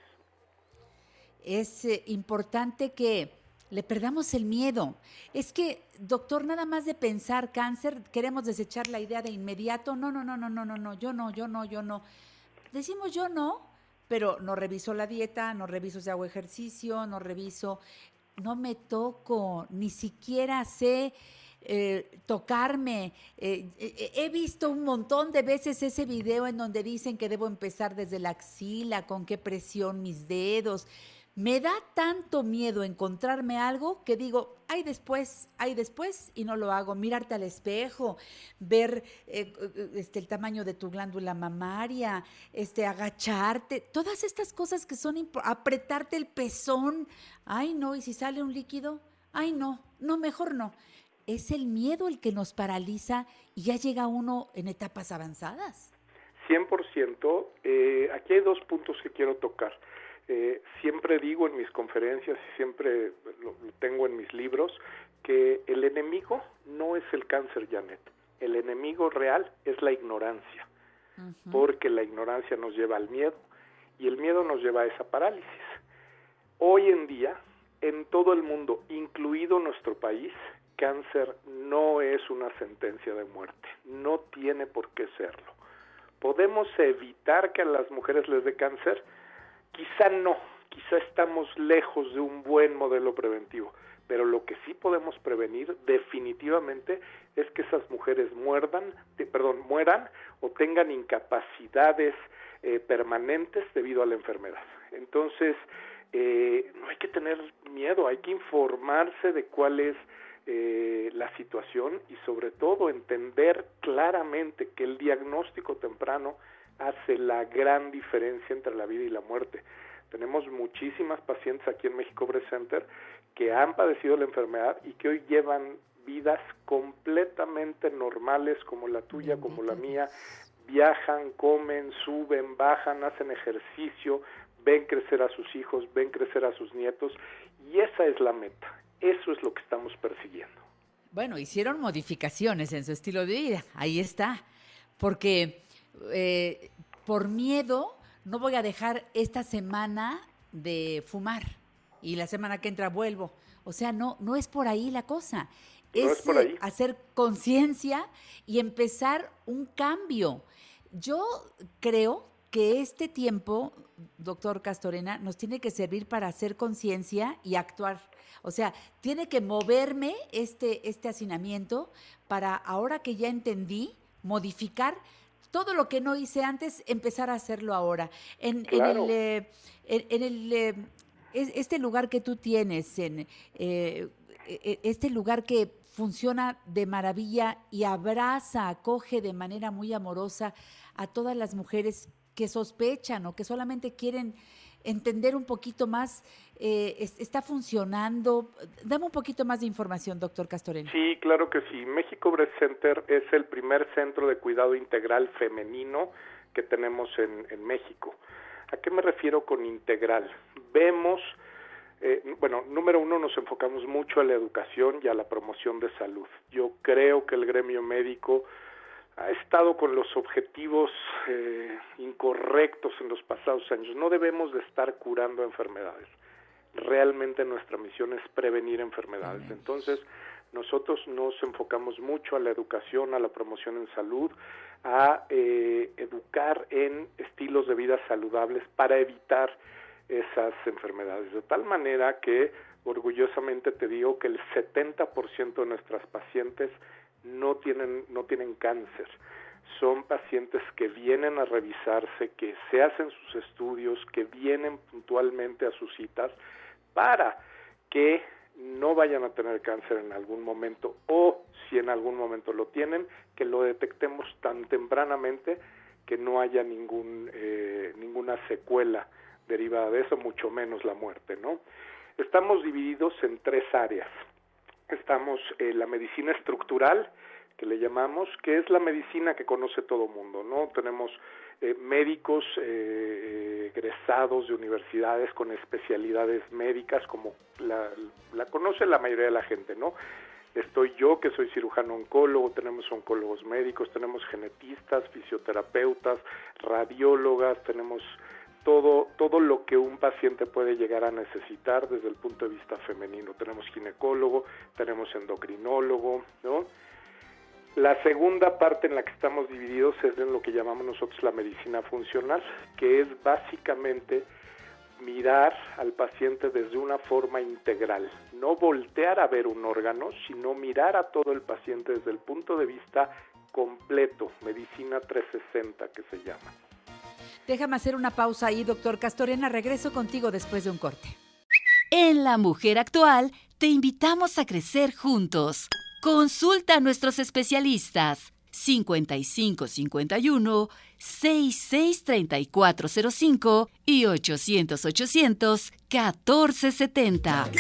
Speaker 3: Es eh, importante que le perdamos el miedo. Es que, doctor, nada más de pensar cáncer, queremos desechar la idea de inmediato. No, no, no, no, no, no, no, yo no, yo no, yo no. Decimos yo no, pero no reviso la dieta, no reviso si hago ejercicio, no reviso, no me toco, ni siquiera sé eh, tocarme. Eh, eh, he visto un montón de veces ese video en donde dicen que debo empezar desde la axila, con qué presión mis dedos. Me da tanto miedo encontrarme algo que digo, hay después, hay después y no lo hago. Mirarte al espejo, ver este, el tamaño de tu glándula mamaria, este, agacharte, todas estas cosas que son, apretarte el pezón. Ay, no, y si sale un líquido, ay, no, no, mejor no es el miedo el que nos paraliza y ya llega uno en etapas avanzadas.
Speaker 9: 100%. Eh, aquí hay dos puntos que quiero tocar. Eh, siempre digo en mis conferencias y siempre lo, tengo en mis libros que el enemigo no es el cáncer, Janet. El enemigo real es la ignorancia, porque la ignorancia nos lleva al miedo y el miedo nos lleva a esa parálisis. Hoy en día, en todo el mundo, incluido nuestro país, cáncer no es una sentencia de muerte, no tiene por qué serlo. ¿Podemos evitar que a las mujeres les dé cáncer? Quizá no, quizá estamos lejos de un buen modelo preventivo, pero lo que sí podemos prevenir definitivamente es que esas mujeres muerdan, perdón, mueran o tengan incapacidades eh, permanentes debido a la enfermedad. Entonces, eh, no hay que tener miedo, hay que informarse de cuál es eh, la situación y sobre todo entender claramente que el diagnóstico temprano hace la gran diferencia entre la vida y la muerte. Tenemos muchísimas pacientes aquí en México Breast Center que han padecido la enfermedad y que hoy llevan vidas completamente normales como la tuya, como la mía, viajan, comen, suben, bajan, hacen ejercicio, ven crecer a sus hijos, ven crecer a sus nietos y esa es la meta. Eso es lo que estamos persiguiendo.
Speaker 3: Bueno, hicieron modificaciones en su estilo de vida, ahí está, porque eh, por miedo no voy a dejar esta semana de fumar y la semana que entra vuelvo. O sea, no, no es por ahí la cosa. es, eh, hacer conciencia y empezar un cambio. Yo creo que este tiempo, doctor Castorena, nos tiene que servir para hacer conciencia y actuar. O sea, tiene que moverme este, este hacinamiento para ahora que ya entendí, modificar todo lo que no hice antes, empezar a hacerlo ahora. En, el, eh, en, el eh, este lugar que tú tienes, en eh, este lugar que funciona de maravilla y abraza, acoge de manera muy amorosa a todas las mujeres que sospechan o que solamente quieren entender un poquito más, eh, está funcionando. Dame un poquito más de información, doctor Castorena.
Speaker 9: Sí, claro que sí. México Breast Center es el primer centro de cuidado integral femenino que tenemos en, en México. ¿A qué me refiero con integral? Vemos eh, bueno, número uno, nos enfocamos mucho a la educación y a la promoción de salud. Yo creo que el gremio médico ha estado con los objetivos eh, incorrectos en los pasados años. No debemos de estar curando enfermedades. Realmente nuestra misión es prevenir enfermedades. Entonces, nosotros nos enfocamos mucho a la educación, a la promoción en salud, a eh, educar en estilos de vida saludables para evitar esas enfermedades. De tal manera que orgullosamente te digo que el 70% de nuestras pacientes no tienen, no tienen cáncer. Son pacientes que vienen a revisarse, que se hacen sus estudios, que vienen puntualmente a sus citas para que no vayan a tener cáncer en algún momento o si en algún momento lo tienen, que lo detectemos tan tempranamente que no haya ningún, eh, ninguna secuela derivada de eso, mucho menos la muerte, ¿no? Estamos divididos en tres áreas. Estamos en la medicina estructural, que le llamamos, que es la medicina que conoce todo mundo, ¿no? Tenemos eh, médicos eh, egresados de universidades con especialidades médicas, como la, la conoce la mayoría de la gente, ¿no? Estoy yo, que soy cirujano oncólogo, tenemos oncólogos médicos, tenemos genetistas, fisioterapeutas, radiólogas, tenemos todo, todo lo que un paciente puede llegar a necesitar desde el punto de vista femenino. Tenemos ginecólogo, tenemos endocrinólogo, ¿no? La segunda parte en la que estamos divididos es en lo que llamamos nosotros la medicina funcional, que es básicamente mirar al paciente desde una forma integral, no voltear a ver un órgano, sino mirar a todo el paciente desde el punto de vista completo, medicina 360 que se llama.
Speaker 3: Déjame hacer una pausa ahí, doctor Castorena. Regreso contigo después de un corte.
Speaker 1: En La Mujer Actual te invitamos a crecer juntos. Consulta a nuestros especialistas 5551 663405 y 800 800 1470.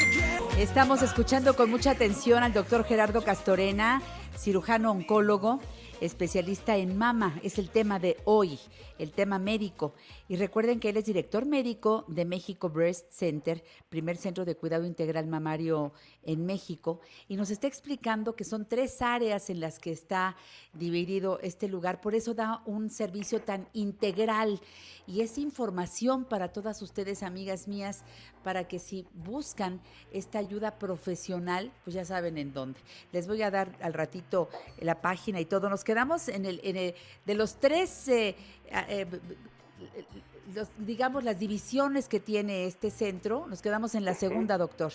Speaker 3: Estamos escuchando con mucha atención al doctor Gerardo Castorena, cirujano oncólogo especialista en mama. Es el tema de hoy, el tema médico. Y recuerden que él es director médico de México Breast Center, primer centro de cuidado integral mamario en México. Y nos está explicando que son tres áreas en las que está dividido este lugar. Por eso da un servicio tan integral. Y es información para todas ustedes, amigas mías, para que si buscan esta ayuda profesional, pues ya saben en dónde. Les voy a dar al ratito la página y todo. Nos quedamos en el, de los tres, eh, eh, los, digamos, las divisiones que tiene este centro. Nos quedamos en la segunda, doctor.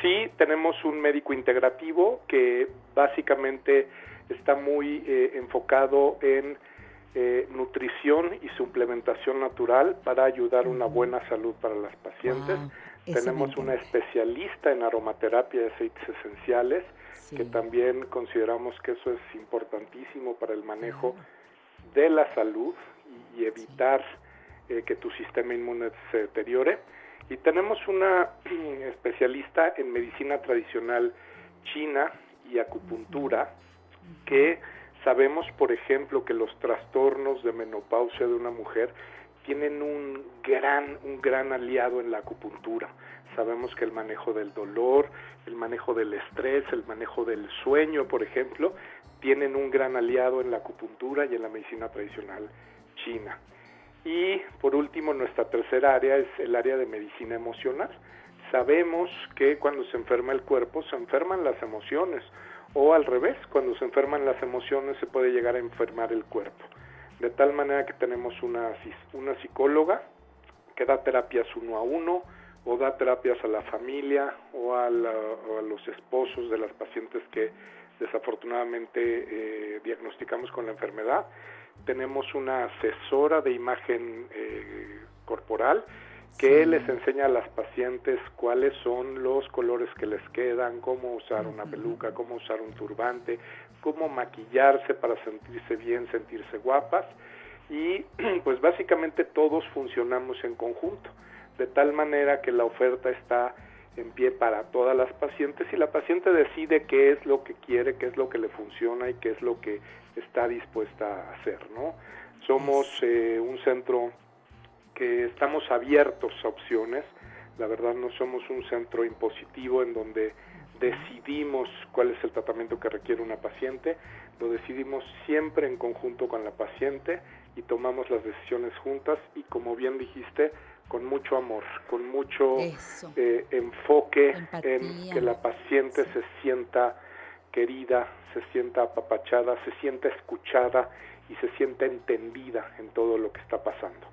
Speaker 9: Sí, tenemos un médico integrativo que básicamente está muy eh, enfocado en eh, nutrición y suplementación natural para ayudar a una buena salud para las pacientes. Tenemos una especialista en aromaterapia de aceites esenciales, que también consideramos que eso es importantísimo para el manejo de la salud y, evitar eh, que tu sistema inmune se deteriore. Y tenemos una especialista en medicina tradicional china y acupuntura que Sabemos, por ejemplo, que los trastornos de menopausia de una mujer tienen un gran, un gran aliado en la acupuntura. Sabemos que el manejo del dolor, el manejo del estrés, el manejo del sueño, por ejemplo, tienen un gran aliado en la acupuntura y en la medicina tradicional china. Y por último, nuestra tercera área es el área de medicina emocional. Sabemos que cuando se enferma el cuerpo, se enferman las emociones o al revés, cuando se enferman las emociones se puede llegar a enfermar el cuerpo. De tal manera que tenemos una, una psicóloga que da terapias uno a uno o da terapias a la familia o a, los esposos de las pacientes que desafortunadamente eh, diagnosticamos con la enfermedad. Tenemos una asesora de imagen eh, corporal que les enseña a las pacientes cuáles son los colores que les quedan, cómo usar una peluca, cómo usar un turbante, cómo maquillarse para sentirse bien, sentirse guapas. Y pues básicamente todos funcionamos en conjunto, de tal manera que la oferta está en pie para todas las pacientes. Y la paciente decide qué es lo que quiere, qué es lo que le funciona y qué es lo que está dispuesta a hacer, ¿no? Somos eh, un centro que estamos abiertos a opciones. La verdad no somos un centro impositivo en donde decidimos cuál es el tratamiento que requiere una paciente, lo decidimos siempre en conjunto con la paciente y tomamos las decisiones juntas y como bien dijiste, con mucho amor, con mucho eh, enfoque
Speaker 3: Empatía.
Speaker 9: en que la paciente se sienta querida, se sienta apapachada, se sienta escuchada y se sienta entendida en todo lo que está pasando.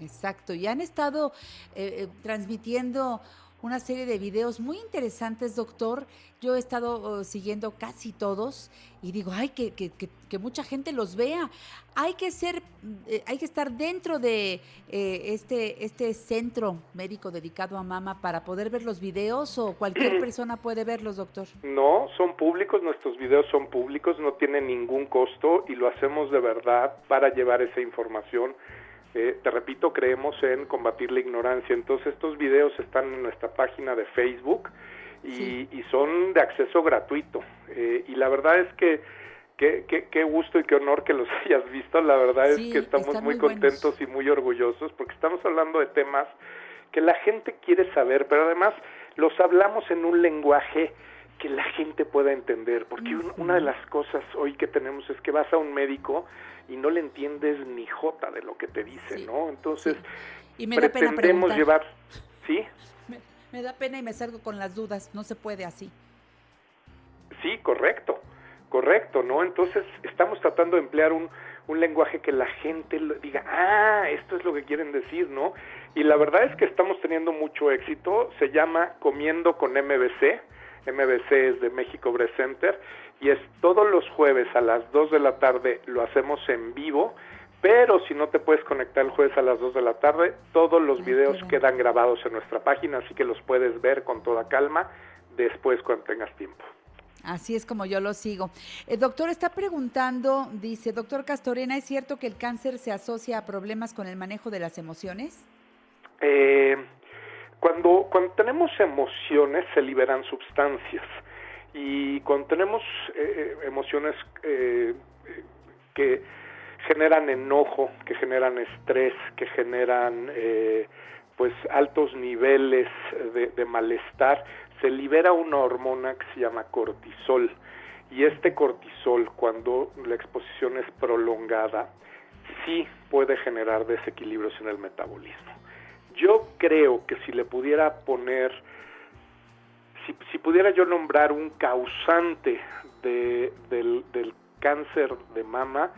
Speaker 3: Exacto, y han estado eh, eh, transmitiendo una serie de videos muy interesantes, doctor. Yo he estado eh, siguiendo casi todos y digo, ay, que, que, que, que mucha gente los vea. Hay que ser, eh, hay que estar dentro de eh, este, este centro médico dedicado a mama para poder ver los videos o cualquier persona puede verlos, doctor.
Speaker 9: No, son públicos, nuestros videos son públicos, no tienen ningún costo y lo hacemos de verdad para llevar esa información. Eh, te repito, creemos en combatir la ignorancia. Entonces estos videos están en nuestra página de Facebook y, y son de acceso gratuito. Eh, y la verdad es que qué, qué, qué gusto y qué honor que los hayas visto. La verdad
Speaker 3: Sí,
Speaker 9: es que estamos muy
Speaker 3: muy
Speaker 9: contentos y muy orgullosos porque estamos hablando de temas que la gente quiere saber, pero además los hablamos en un lenguaje que la gente pueda entender, porque un- una de las cosas hoy que tenemos es que vas a un médico y no le entiendes ni jota de lo que te dice, ¿no? Entonces,
Speaker 3: Y me da pena
Speaker 9: pretendemos llevar, ¿sí?
Speaker 3: Me, me da pena y me salgo con las dudas. No se puede así.
Speaker 9: Sí, correcto, correcto, ¿no? Entonces estamos tratando de emplear un, un lenguaje que la gente lo- diga, ah, esto es lo que quieren decir, ¿no? Y la verdad es que estamos teniendo mucho éxito, se llama Comiendo con MBC, MBC es de México Breast Center, y es todos los jueves a las 2 de la tarde lo hacemos en vivo, pero si no te puedes conectar el jueves a las 2 de la tarde, todos los videos quedan grabados en nuestra página, así que los puedes ver con toda calma después cuando tengas tiempo.
Speaker 3: Así es como yo lo sigo. El doctor está preguntando, dice, doctor Castorena, ¿es cierto que el cáncer se asocia a problemas con el manejo de las emociones?
Speaker 9: Eh, cuando, cuando tenemos emociones se liberan sustancias y cuando tenemos eh, emociones eh, eh, que generan enojo, que generan estrés, que generan eh, pues altos niveles de malestar, se libera una hormona que se llama cortisol y este cortisol cuando la exposición es prolongada sí puede generar desequilibrios en el metabolismo. Yo creo que si le pudiera poner, si, si pudiera yo nombrar un causante de, del, cáncer de mama,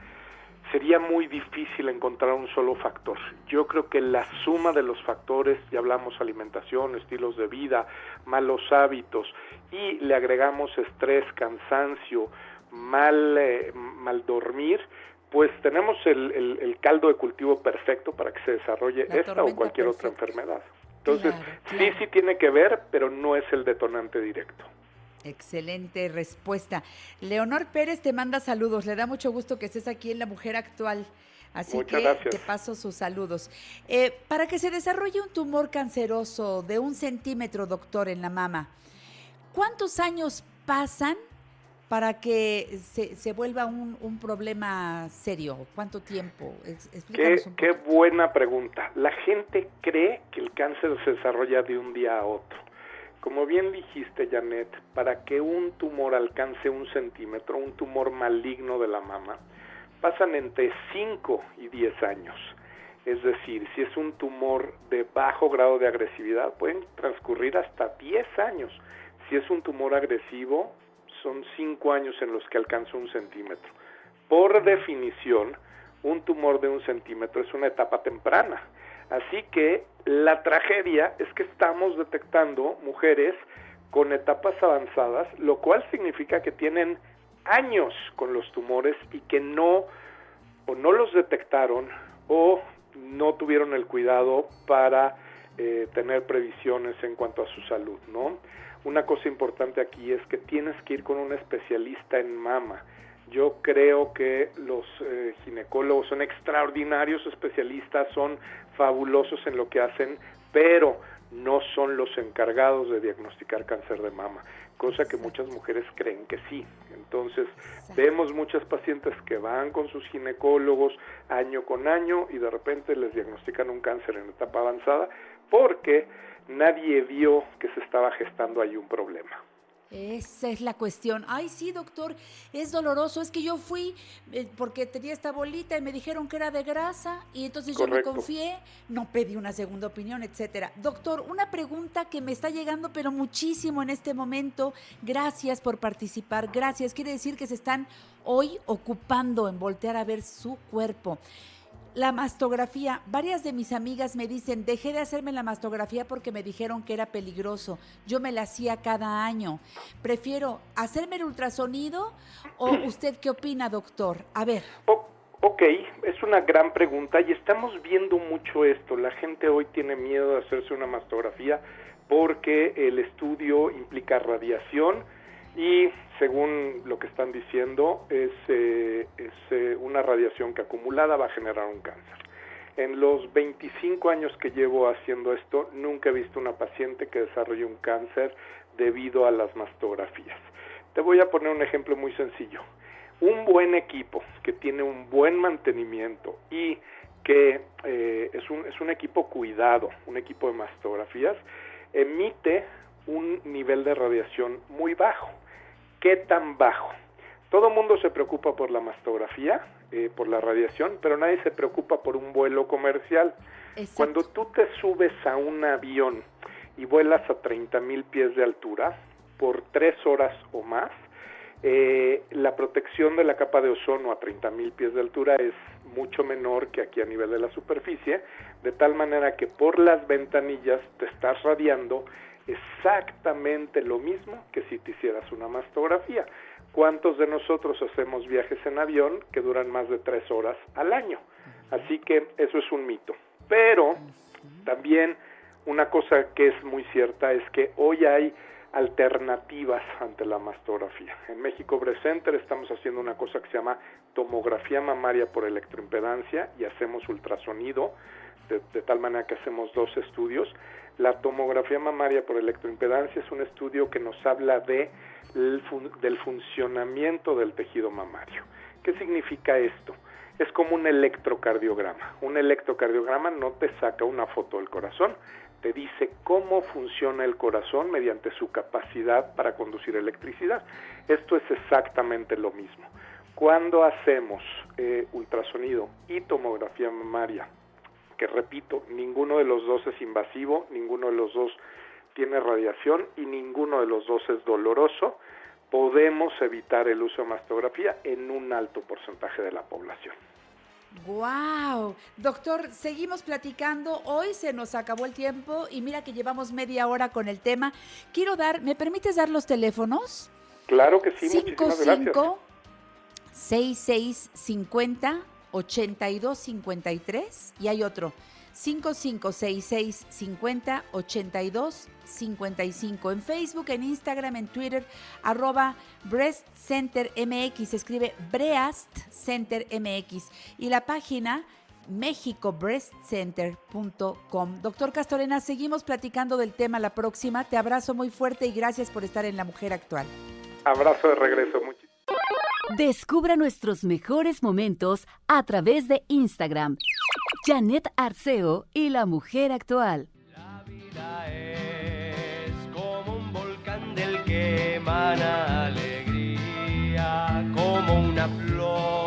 Speaker 9: sería muy difícil encontrar un solo factor. Yo creo que la suma de los factores, ya hablamos alimentación, estilos de vida, malos hábitos, y le agregamos estrés, cansancio, mal, eh, mal dormir, pues tenemos el, el, el, caldo de cultivo perfecto para que se desarrolle
Speaker 3: La
Speaker 9: esta o cualquier
Speaker 3: perfecta.
Speaker 9: otra enfermedad. Entonces,
Speaker 3: Claro,
Speaker 9: sí, sí tiene que ver, pero no es el detonante directo.
Speaker 3: Excelente respuesta. Leonor Pérez te manda saludos. Le da mucho gusto que estés aquí en La Mujer Actual. Así
Speaker 9: Muchas
Speaker 3: que
Speaker 9: gracias.
Speaker 3: te paso sus saludos. Eh, para que se desarrolle un tumor canceroso de un centímetro, doctor, en la mama, ¿cuántos años pasan para que se, se vuelva un, un problema serio? ¿Cuánto tiempo?
Speaker 9: Qué, qué buena pregunta. La gente cree que el cáncer se desarrolla de un día a otro. Como bien dijiste, Janet, para que un tumor alcance un centímetro, un tumor maligno de la mama, pasan entre 5 y 10 años. Es decir, si es un tumor de bajo grado de agresividad, pueden transcurrir hasta 10 años. Si es un tumor agresivo, son 5 años en los que alcanza un centímetro. Por definición, un tumor de un centímetro es una etapa temprana. Así que la tragedia es que estamos detectando mujeres con etapas avanzadas, lo cual significa que tienen años con los tumores y que no o no los detectaron o no tuvieron el cuidado para eh, tener previsiones en cuanto a su salud, ¿no? Una cosa importante aquí es que tienes que ir con un especialista en mama. Yo creo que los eh, ginecólogos son extraordinarios especialistas, son fabulosos en lo que hacen, pero no son los encargados de diagnosticar cáncer de mama, cosa que muchas mujeres creen que sí. Entonces, vemos muchas pacientes que van con sus ginecólogos año con año y de repente les diagnostican un cáncer en etapa avanzada porque nadie vio que se estaba gestando ahí un problema.
Speaker 3: Esa es la cuestión. Ay, sí, doctor, es doloroso. Es que yo fui eh, porque tenía esta bolita y me dijeron que era de grasa y entonces yo me confié, no pedí una segunda opinión, etcétera. Doctor, una pregunta que me está llegando pero muchísimo en este momento. Gracias por participar. Gracias. Quiere decir que se están hoy ocupando en voltear a ver su cuerpo. La mastografía, varias de mis amigas me dicen, dejé de hacerme la mastografía porque me dijeron que era peligroso. Yo me la hacía cada año. Prefiero hacerme el ultrasonido o usted qué opina, doctor? A ver.
Speaker 9: Ok, es una gran pregunta y estamos viendo mucho esto. La gente hoy tiene miedo de hacerse una mastografía porque el estudio implica radiación y según lo que están diciendo es, eh, eh, una radiación que acumulada va a generar un cáncer. En los 25 años que llevo haciendo esto, nunca he visto una paciente que desarrolle un cáncer debido a las mastografías. Te voy a poner un ejemplo muy sencillo. Un buen equipo que tiene un buen mantenimiento y que eh, es un equipo cuidado, un equipo de mastografías, emite un nivel de radiación muy bajo. ¿Qué tan bajo? Todo el mundo se preocupa por la mastografía, eh, por la radiación, pero nadie se preocupa por un vuelo comercial. Cuando tú te subes a un avión y vuelas a 30 mil pies de altura por tres horas o más, eh, la protección de la capa de ozono a 30 mil pies de altura es mucho menor que aquí a nivel de la superficie, de tal manera que por las ventanillas te estás radiando exactamente lo mismo que si te hicieras una mastografía. ¿Cuántos de nosotros hacemos viajes en avión que duran más de tres horas al año? Así que eso es un mito. Pero también una cosa que es muy cierta es que hoy hay alternativas ante la mastografía. En México Breast Center estamos haciendo una cosa que se llama tomografía mamaria por electroimpedancia y hacemos ultrasonido, de, de tal manera que hacemos dos estudios. La tomografía mamaria por electroimpedancia es un estudio que nos habla del funcionamiento del tejido mamario. ¿Qué significa esto? Es como un electrocardiograma. Un electrocardiograma no te saca una foto del corazón, te dice cómo funciona el corazón mediante su capacidad para conducir electricidad. Esto es exactamente lo mismo. Cuando hacemos eh, ultrasonido y tomografía mamaria, que repito, ninguno de los dos es invasivo, ninguno de los dos tiene radiación y ninguno de los dos es doloroso, podemos evitar el uso de mastografía en un alto porcentaje de la población.
Speaker 3: Wow, doctor, seguimos platicando. Hoy se nos acabó el tiempo y mira que llevamos media hora con el tema. Quiero dar, ¿me permites dar los teléfonos?
Speaker 9: Claro que sí, muchísimas gracias.
Speaker 3: 55 6650 8253 y hay otro 556650 8255 en Facebook, en Instagram, en Twitter, arroba Breast MX, escribe Breast Center MX y la página mexicobreastcenter.com. Doctor Castorena, seguimos platicando del tema la próxima. Te abrazo muy fuerte y gracias por estar en La Mujer Actual.
Speaker 9: Abrazo de regreso.
Speaker 1: Descubra nuestros mejores momentos a través de Instagram. Janet Arceo y la mujer actual.
Speaker 6: Es como un volcán del que emana alegría, como una flor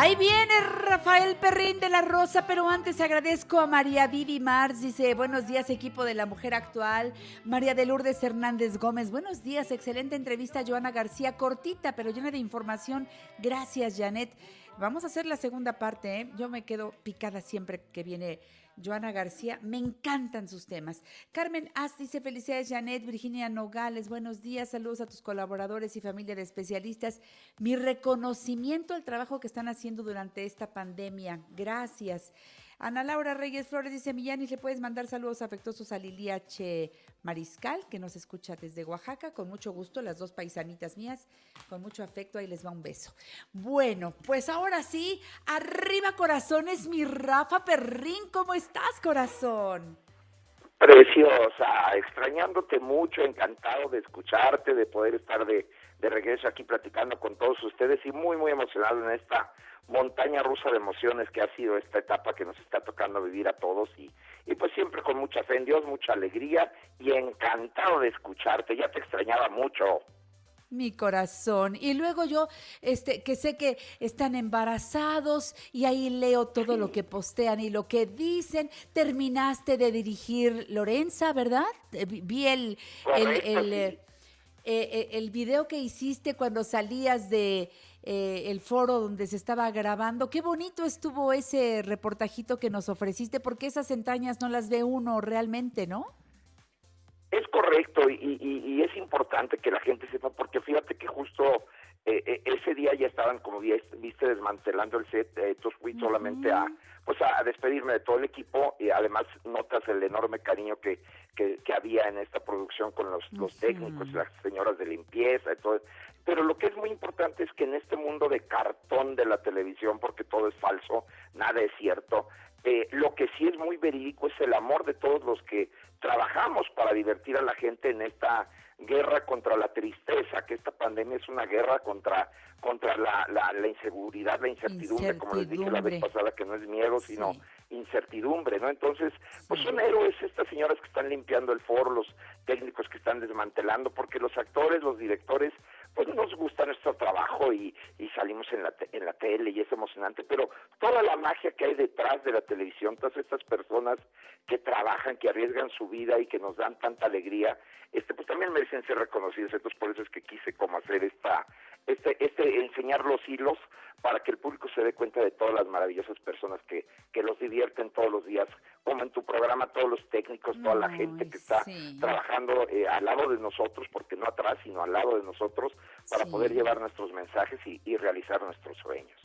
Speaker 3: Ahí viene Rafael Perrín de la Rosa, pero antes agradezco a María Vivi Mars, dice, buenos días equipo de la Mujer Actual, María de Lourdes Hernández Gómez, buenos días, excelente entrevista, Joana García, cortita pero llena de información, gracias Janet. Vamos a hacer la segunda parte, ¿eh? yo me quedo picada siempre que viene Joana García, me encantan sus temas. Carmen As dice felicidades Janet, Virginia Nogales, buenos días, saludos a tus colaboradores y familia de especialistas. Mi reconocimiento al trabajo que están haciendo durante esta pandemia. Gracias. Ana Laura Reyes Flores dice, Millanis, le puedes mandar saludos afectuosos a Lili H. Mariscal, que nos escucha desde Oaxaca, con mucho gusto, las dos paisanitas mías, con mucho afecto, ahí les va un beso. Bueno, pues ahora sí, arriba corazones, mi Rafa Perrín, ¿cómo estás, corazón?
Speaker 10: Preciosa, extrañándote mucho, encantado de escucharte, de poder estar de, de regreso aquí platicando con todos ustedes y muy, muy emocionado en esta montaña rusa de emociones que ha sido esta etapa que nos está tocando vivir a todos y, y pues siempre con mucha fe en Dios, mucha alegría y encantado de escucharte. Ya te extrañaba mucho.
Speaker 3: Mi corazón. Y luego yo, este, que sé que están embarazados y ahí leo todo lo que postean y lo que dicen. Terminaste de dirigir Lorenza, ¿verdad? Eh, vi- el, el,
Speaker 10: Correcto,
Speaker 3: el,
Speaker 10: sí.
Speaker 3: eh, eh, el video que hiciste cuando salías de eh, el foro donde se estaba grabando. Qué bonito estuvo ese reportajito que nos ofreciste, porque esas entrañas no las ve uno realmente, ¿no?
Speaker 10: Es correcto y, y- y es importante que la gente sepa porque fíjate que justo eh, eh, ese día ya estaban como vi- viste desmantelando el set, eh, entonces fui solamente a pues a, a despedirme de todo el equipo y además notas el enorme cariño que, que, que había en esta producción con los, los técnicos, las señoras de limpieza y todo. Pero lo que es muy importante es que en este mundo de cartón de la televisión, porque todo es falso, nada es cierto, eh, lo que sí es muy verídico es el amor de todos los que trabajamos para divertir a la gente en esta guerra contra la tristeza, que esta pandemia es una guerra contra contra la, la, la inseguridad, la incertidumbre, como les dije la vez pasada, que no es miedo, sino incertidumbre, ¿no? Entonces, pues son héroes estas señoras que están limpiando el foro, los técnicos que están desmantelando, porque los actores, los directores, pues nos gusta nuestro trabajo y, y salimos en la, en la tele y es emocionante, pero toda la magia que hay detrás de la televisión, todas estas personas que trabajan, que arriesgan su vida y que nos dan tanta alegría, este pues también merecen ser reconocidos, entonces por eso es que quise como hacer esta, este, este enseñar los hilos para que el público se dé cuenta de todas las maravillosas personas que, que los divierten todos los días, como en tu programa, todos los técnicos, toda la gente que está trabajando eh, al lado de nosotros, porque no atrás, sino al lado de nosotros, para
Speaker 3: Sí.
Speaker 10: poder llevar nuestros mensajes y, y realizar nuestros sueños.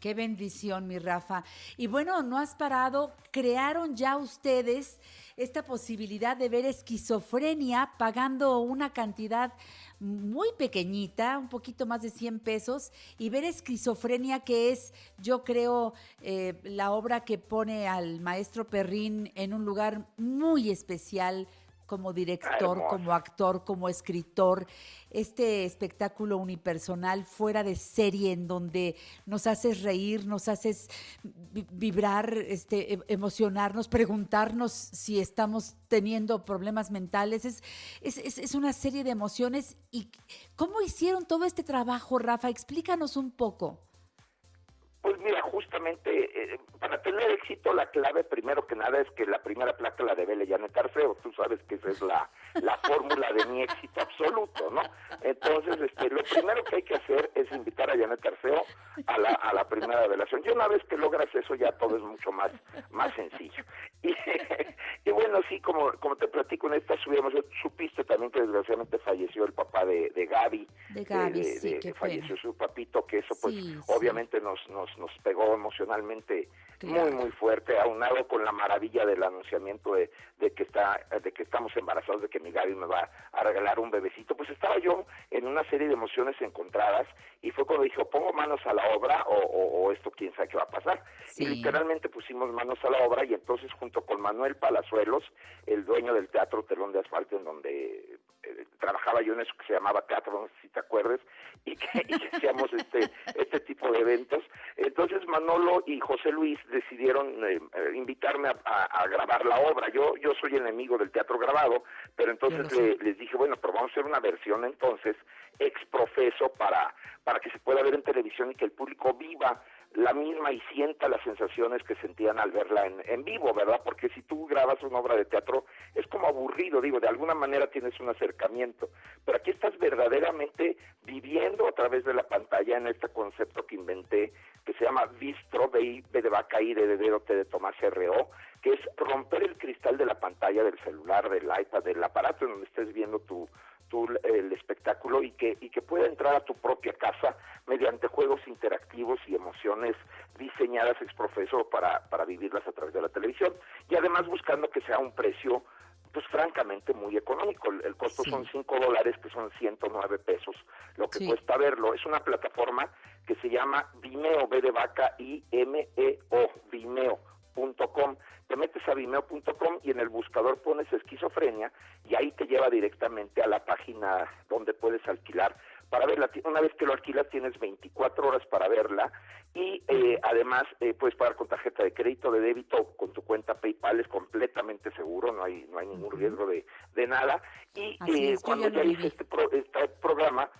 Speaker 3: Qué bendición, mi Rafa. Y bueno, no has parado. Crearon ya ustedes esta posibilidad de ver esquizofrenia pagando una cantidad muy pequeñita, un poquito más de 100 pesos, y ver esquizofrenia que es, yo creo, eh, la obra que pone al maestro Perrín en un lugar muy especial como director, como actor, como escritor, este espectáculo unipersonal fuera de serie en donde nos haces reír, nos haces vi- vibrar, este, e- emocionarnos, preguntarnos si estamos teniendo problemas mentales. Es, es, es- es una serie de emociones. ¿Y cómo hicieron todo este trabajo, Rafa? Explícanos un poco.
Speaker 10: Pues mira, eh, para tener éxito la clave primero que nada es que la primera placa la debe Janet Arceo. Tú sabes que esa es la, la fórmula de mi éxito absoluto, ¿no? Entonces, este, lo primero que hay que hacer es invitar a Janet Arceo a la, a la primera revelación. Y una vez que logras eso ya todo es mucho más, más sencillo. Y, y bueno, sí, como, como te platico en esta subimos, supiste también que desgraciadamente falleció el papá de, de Gaby.
Speaker 3: De Gaby,
Speaker 10: de-
Speaker 3: sí,
Speaker 10: de-
Speaker 3: qué
Speaker 10: falleció
Speaker 3: pena.
Speaker 10: su papito, que eso pues
Speaker 3: Sí, sí.
Speaker 10: obviamente nos, nos, nos pegó emocionalmente
Speaker 3: Claro.
Speaker 10: muy muy fuerte, aunado con la maravilla del anunciamiento de, de que está, de que estamos embarazados, de que mi Gaby me va a regalar un bebecito, pues estaba yo en una serie de emociones encontradas y fue cuando dije, pongo manos a la obra o, o- o esto quién sabe qué va a pasar. Y literalmente pusimos manos a la obra y entonces junto con Manuel El dueño del Teatro Telón de Asfalto, en donde eh, trabajaba yo en eso que se llamaba teatro, no sé si te acuerdes, y que, y que hacíamos este, este tipo de eventos. Entonces Manolo y José Luis decidieron eh, invitarme a, a- a grabar la obra. Yo, yo soy enemigo del teatro grabado, pero entonces le- les dije, bueno, pero vamos a hacer una versión entonces ex profeso para, para que se pueda ver en televisión y que el público viva la misma y sienta las sensaciones que sentían al verla en, en vivo, ¿verdad? Porque si tú grabas una obra de teatro es como aburrido, digo, de alguna manera tienes un acercamiento, pero aquí estás verdaderamente viviendo a través de la pantalla en este concepto que inventé, que se llama Vistro, B, de vaca, I de dedo, T de Tomás R.O., que es romper el cristal de la pantalla del celular, del iPad, del aparato en donde estés viendo tu, tu, el espectáculo y que, y que pueda entrar a tu propia casa mediante juegos interactivos y emociones diseñadas ex profeso para, para vivirlas a través de la televisión y además buscando que sea un precio pues francamente muy económico. El, el costo
Speaker 3: Sí.
Speaker 10: son 5 dólares, que son 109 pesos, lo que
Speaker 3: Sí.
Speaker 10: cuesta verlo. Es una plataforma que se llama Vimeo, B de vaca, I-M-E-O, Vimeo.com. Te metes a vimeo.com y en el buscador pones esquizofrenia y ahí te lleva directamente a la página donde puedes alquilar para verla. Una vez que lo alquilas tienes 24 horas para verla y eh, además eh, puedes pagar con tarjeta de crédito, de débito, con tu cuenta PayPal, es completamente seguro, no hay no hay ningún riesgo de, de nada. Y eh, cuando
Speaker 3: ya
Speaker 10: hice este, pro- este programa,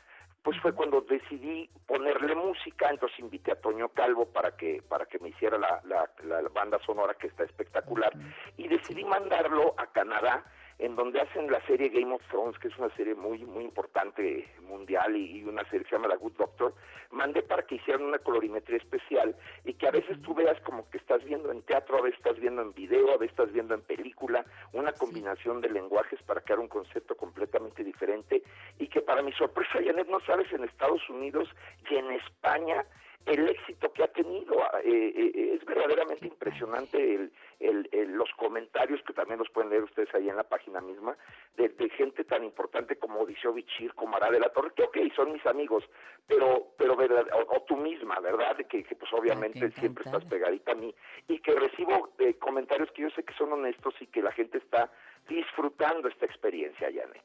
Speaker 10: pues fue cuando decidí ponerle música, entonces invité a Toño Calvo para que para que me hiciera la, la, la banda sonora que está espectacular y decidí mandarlo a Canadá en donde hacen la serie Game of Thrones, que es una serie muy muy importante mundial y, y una serie que se llama The Good Doctor, mandé para que hicieran una colorimetría especial y que a veces tú veas como que estás viendo en teatro, a veces estás viendo en video, a veces estás viendo en película, una combinación de lenguajes para crear un concepto completamente diferente y que para mi sorpresa, Janet, no sabes, en Estados Unidos y en España el éxito que ha tenido. eh, eh, es verdaderamente impresionante el, el- el- los comentarios que también los pueden leer ustedes ahí en la página misma de, de gente tan importante como Odiseo Bichir, como Ara de la Torre, que ok, son mis amigos, pero pero verdad, o, o tú misma, ¿verdad? Que, que, pues obviamente siempre estás pegadita a mí y que recibo eh, comentarios que yo sé que son honestos y que la gente está disfrutando esta experiencia, Janet.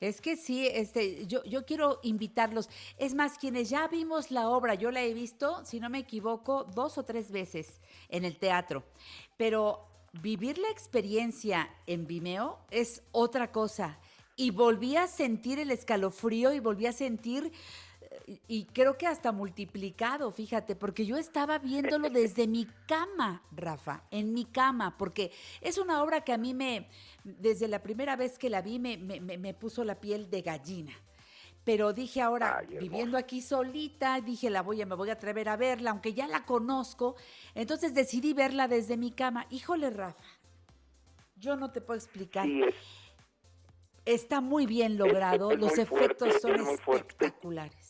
Speaker 3: Es que sí, este, yo, yo quiero invitarlos. Es más, quienes ya vimos la obra, yo la he visto, si no me equivoco, dos o tres veces en el teatro. Pero vivir la experiencia en Vimeo es otra cosa. Y volví a sentir el escalofrío y volví a sentir, y creo que hasta multiplicado, fíjate, porque yo estaba viéndolo desde mi cama, Rafa, en mi cama, porque es una obra que a mí me, desde la primera vez que la vi, me, me- me- puso la piel de gallina. Pero dije ahora, viviendo aquí solita, dije, la voy a, me voy a atrever a verla, aunque ya la conozco. Entonces decidí verla desde mi cama. Híjole, Rafa, yo no te puedo explicar.
Speaker 10: Sí, es,
Speaker 3: Está muy bien logrado,
Speaker 10: es
Speaker 3: los efectos
Speaker 10: fuerte,
Speaker 3: son espectaculares.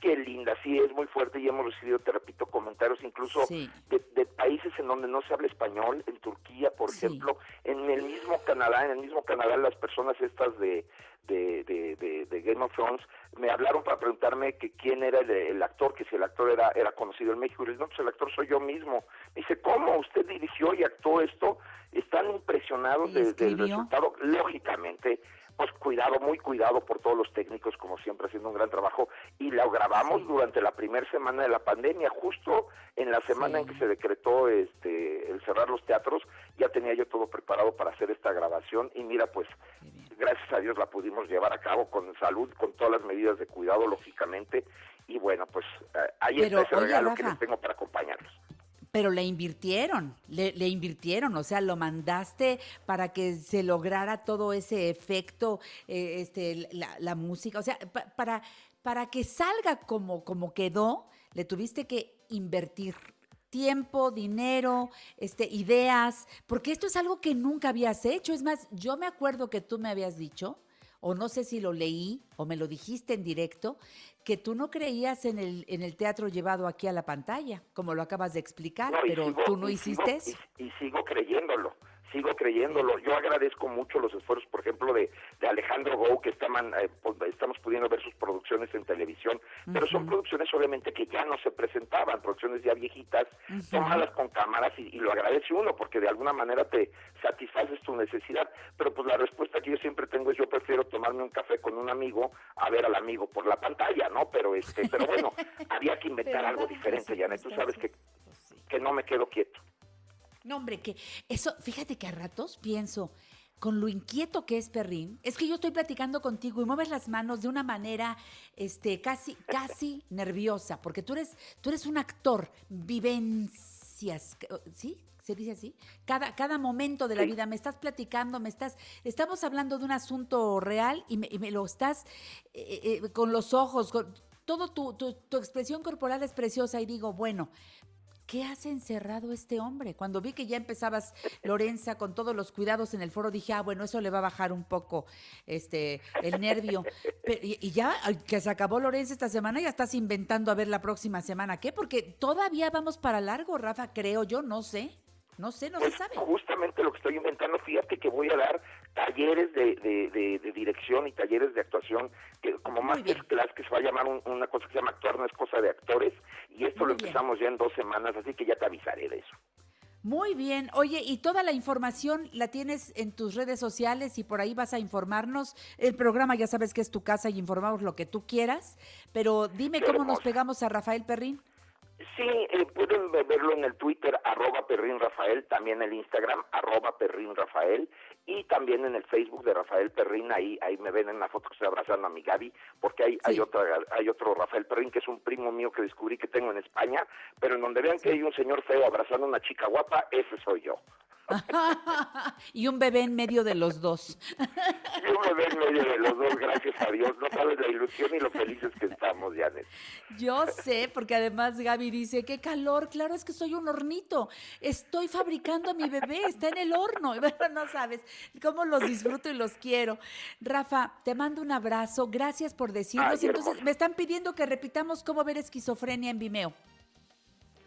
Speaker 10: Qué linda, sí, es muy fuerte y hemos recibido, te repito, comentarios incluso
Speaker 3: Sí.
Speaker 10: de, de países en donde no se habla español, en Turquía, por ejemplo, en el mismo Canadá, en el mismo Canadá las personas estas de, de, de, de- de Game of Thrones me hablaron para preguntarme que quién era el, el actor, que si el actor era, era conocido en México, y les dije, no, pues el actor soy yo mismo. Me dice, ¿cómo usted dirigió y actuó esto? Están impresionados de- del resultado, lógicamente, pues cuidado, muy cuidado por todos los técnicos, como siempre, haciendo un gran trabajo. Y lo grabamos durante la primera semana de la pandemia, justo en la semana en que se decretó este el cerrar los teatros, ya tenía yo todo preparado para hacer esta grabación. Y mira, pues, gracias a Dios la pudimos llevar a cabo con salud, con todas las medidas de cuidado, lógicamente. Y bueno, pues eh, ahí
Speaker 3: Pero,
Speaker 10: está ese
Speaker 3: oye,
Speaker 10: regalo que les tengo para acompañarlos.
Speaker 3: Pero le invirtieron, le, invirtieron, o sea, lo mandaste para que se lograra todo ese efecto, eh, este, la, música, o sea, pa- para, para que salga como, como quedó, le tuviste que invertir tiempo, dinero, este, ideas, porque esto es algo que nunca habías hecho. Es más, yo me acuerdo que tú me habías dicho, o no sé si lo leí o me lo dijiste en directo, que tú no creías en el, en el teatro llevado aquí a la pantalla, como lo acabas de explicar,
Speaker 10: No,
Speaker 3: pero
Speaker 10: sigo-
Speaker 3: tú no hiciste
Speaker 10: sigo-
Speaker 3: eso.
Speaker 10: Y, y sigo creyéndolo, sigo creyéndolo. Yo agradezco mucho los esfuerzos, por ejemplo, de, de Alejandro Gou, que estaban, eh, pues, estamos pudiendo ver sus producciones en televisión, pero son producciones obviamente que ya no se presentaban, producciones ya viejitas, tomadas con cámaras y, y lo agradece uno, porque de alguna manera te satisfaces tu necesidad. Pero pues la respuesta que yo siempre tengo es yo prefiero tomarme un café con un amigo a ver al amigo por la pantalla, ¿no? Pero este, pero bueno, había que inventar algo diferente, Janet, tú sabes que,
Speaker 3: Pues
Speaker 10: que no me quedo quieto.
Speaker 3: No, hombre, que eso, fíjate que a ratos pienso, con lo inquieto que es Perrín, es que yo estoy platicando contigo y mueves las manos de una manera este, casi, casi nerviosa, porque tú eres, tú eres un actor, vivencias, ¿sí? ¿Se dice así? Cada, cada momento de la vida me estás platicando, me estás, estamos hablando de un asunto real y me, y me lo estás eh, eh, con los ojos, con todo tu, tu, tu expresión corporal es preciosa y digo, bueno, ¿qué hace encerrado este hombre? Cuando vi que ya empezabas, Lorenza, con todos los cuidados en el foro, dije, ah, bueno, eso le va a bajar un poco este, el nervio. Y, ya que se acabó Lorenza esta semana, ya estás inventando a ver la próxima semana, ¿qué? Porque todavía vamos para largo, Rafa, creo yo, no sé. No sé, no se sabe.
Speaker 10: justamente lo que estoy inventando, fíjate que voy a dar talleres de, de, de- de dirección y talleres de actuación, que como masterclass que se va a llamar un- una cosa que se llama actuar no es cosa de actores, y esto
Speaker 3: Muy
Speaker 10: lo
Speaker 3: bien.
Speaker 10: empezamos ya en dos semanas, así que ya te avisaré de eso.
Speaker 3: Muy bien. Oye, y toda la información la tienes en tus redes sociales y por ahí vas a informarnos. El programa ya sabes que es tu casa y informamos lo que tú quieras, pero dime
Speaker 10: Qué
Speaker 3: cómo nos pegamos a Rafael Perrín.
Speaker 10: Sí, eh, pueden ve- verlo en el Twitter, arroba Perrin Rafael, también en el Instagram, arroba Perrin Rafael, y también en el Facebook de Rafael Perrin, ahí, ahí me ven en la foto que estoy abrazando a mi Gaby, porque hay, hay, otra, hay otro Rafael Perrin, que es un primo mío que descubrí que tengo en España, pero en donde vean que hay un señor feo abrazando a una chica guapa, ese soy yo.
Speaker 3: y un bebé en medio de los dos.
Speaker 10: Yo me veo en medio de los dos, gracias a Dios, no sabes la ilusión y lo felices que estamos, Janet.
Speaker 3: Yo sé, porque además Gaby dice, qué calor, claro, es que soy un hornito, estoy fabricando a mi bebé, está en el horno, no sabes cómo los disfruto y los quiero. Rafa, te mando un abrazo, gracias por decirnos.
Speaker 10: Ay,
Speaker 3: Entonces,
Speaker 10: hermosa.
Speaker 3: me están pidiendo que repitamos cómo ver esquizofrenia en Vimeo.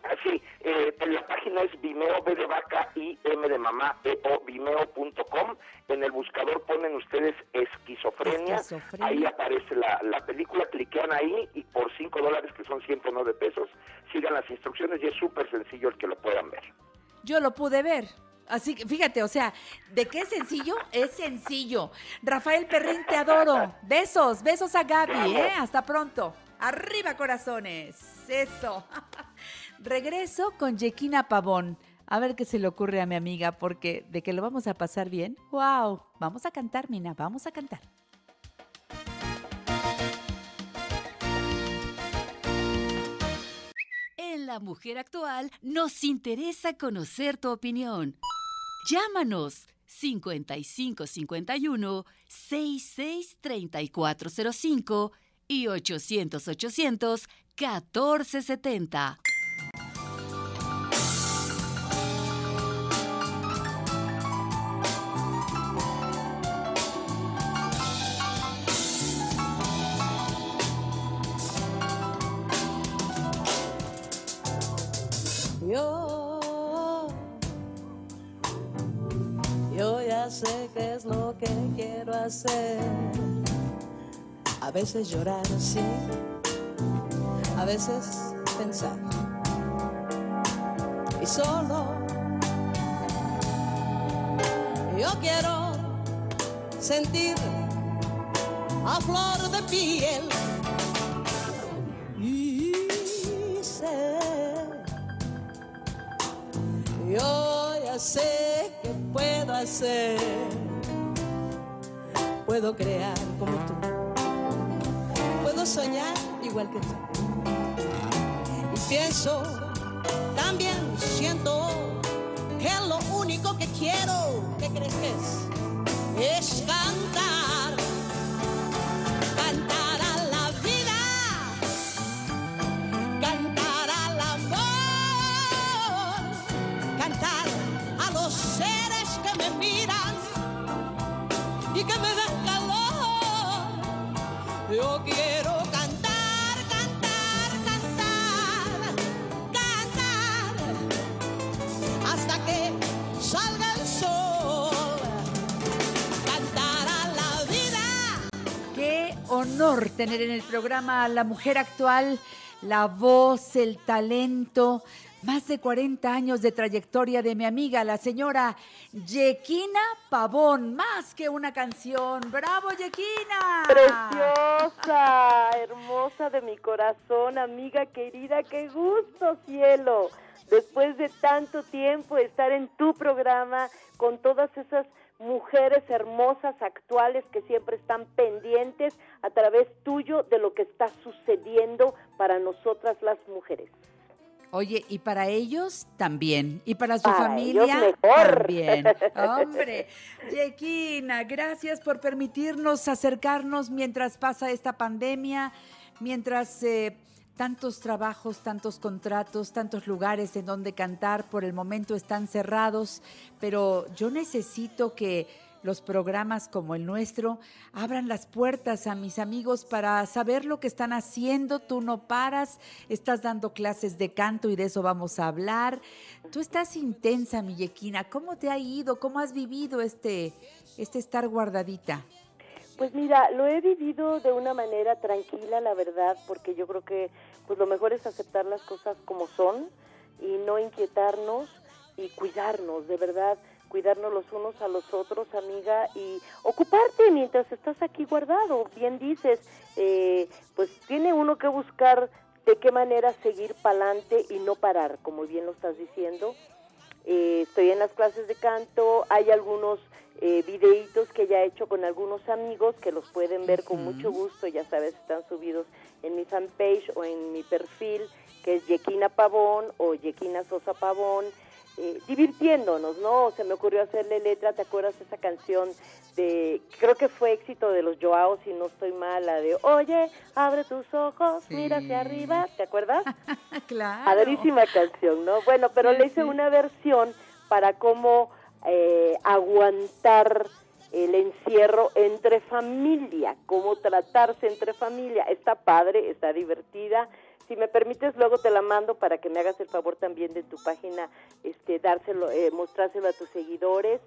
Speaker 10: Así, eh, en la página es Vimeo, B de vaca y M de mamá, E o vimeo.com. En el buscador ponen ustedes esquizofrenia.
Speaker 3: Esquizofrenia.
Speaker 10: Ahí aparece la, la película, cliquean ahí y por 5 dólares, que son 109 pesos, sigan las instrucciones y es súper sencillo el que lo puedan ver.
Speaker 3: Yo lo pude ver. Así que fíjate, o sea, ¿de qué es sencillo? Es sencillo. Rafael Perrín, te adoro. Besos, besos a Gaby, ¿eh? Hasta pronto. Arriba, corazones. Eso. Regreso con Yequina Pavón. A ver qué se le ocurre a mi amiga, porque de que lo vamos a pasar bien. ¡Wow! Vamos a cantar, Mina, vamos a cantar.
Speaker 1: En La Mujer Actual nos interesa conocer tu opinión. Llámanos 5551 663405 y 800 800 1470.
Speaker 11: A veces llorar, sí. A veces pensar. Y solo yo quiero sentir a flor de piel. Y sé yo ya sé que puedo hacer. Puedo crear como tú. Puedo soñar igual que tú. Y pienso, también siento que lo único que quiero, ¿qué crees que es? Es cantar.
Speaker 3: Tener en el programa a la mujer actual, la voz, el talento, más de 40 años de trayectoria de mi amiga, la señora Yequina Pavón, más que una canción. ¡Bravo, Yequina!
Speaker 12: Preciosa, hermosa de mi corazón, amiga querida, qué gusto, cielo. Después de tanto tiempo estar en tu programa con todas esas mujeres hermosas actuales que siempre están pendientes a través tuyo de lo que está sucediendo para nosotras las mujeres.
Speaker 3: Oye, y para ellos también, y para su
Speaker 12: Para
Speaker 3: familia
Speaker 12: ellos mejor.
Speaker 3: también. Hombre, Yequina, gracias por permitirnos acercarnos mientras pasa esta pandemia, mientras eh, tantos trabajos, tantos contratos, tantos lugares en donde cantar por el momento están cerrados, pero yo necesito que los programas como el nuestro abran las puertas a mis amigos para saber lo que están haciendo. Tú no paras, estás dando clases de canto y de eso vamos a hablar. Tú estás intensa, mi Yequina. ¿Cómo te ha ido? ¿Cómo has vivido este, este estar guardadita?
Speaker 12: Pues mira, lo he vivido de una manera tranquila, la verdad, porque yo creo que pues lo mejor es aceptar las cosas como son y no inquietarnos y cuidarnos, de verdad, cuidarnos los unos a los otros, amiga, y ocuparte mientras estás aquí guardado. Bien dices, eh, pues tiene uno que buscar de qué manera seguir pa'lante y no parar, como bien lo estás diciendo. Eh, estoy en las clases de canto, hay algunos eh, videitos que ya he hecho con algunos amigos que los pueden ver con mucho gusto, ya sabes, están subidos en mi fanpage o en mi perfil, que es Yequina Pavón o Yequina Sosa Pavón, eh, divirtiéndonos, ¿no? Se me ocurrió hacerle letra, ¿te acuerdas de esa canción de, creo que fue éxito de los Joao, si no estoy mala, de, oye, abre tus ojos, mira hacia arriba, ¿te acuerdas?
Speaker 3: claro.
Speaker 12: Padrísima canción, ¿no? Bueno, pero
Speaker 3: Sí,
Speaker 12: le hice
Speaker 3: sí.
Speaker 12: una versión para cómo eh, aguantar el encierro entre familia, cómo tratarse entre familia. Está padre, está divertida. Si me permites, luego te la mando para que me hagas el favor también de tu página, este, dárselo, eh, mostrárselo a tus seguidores.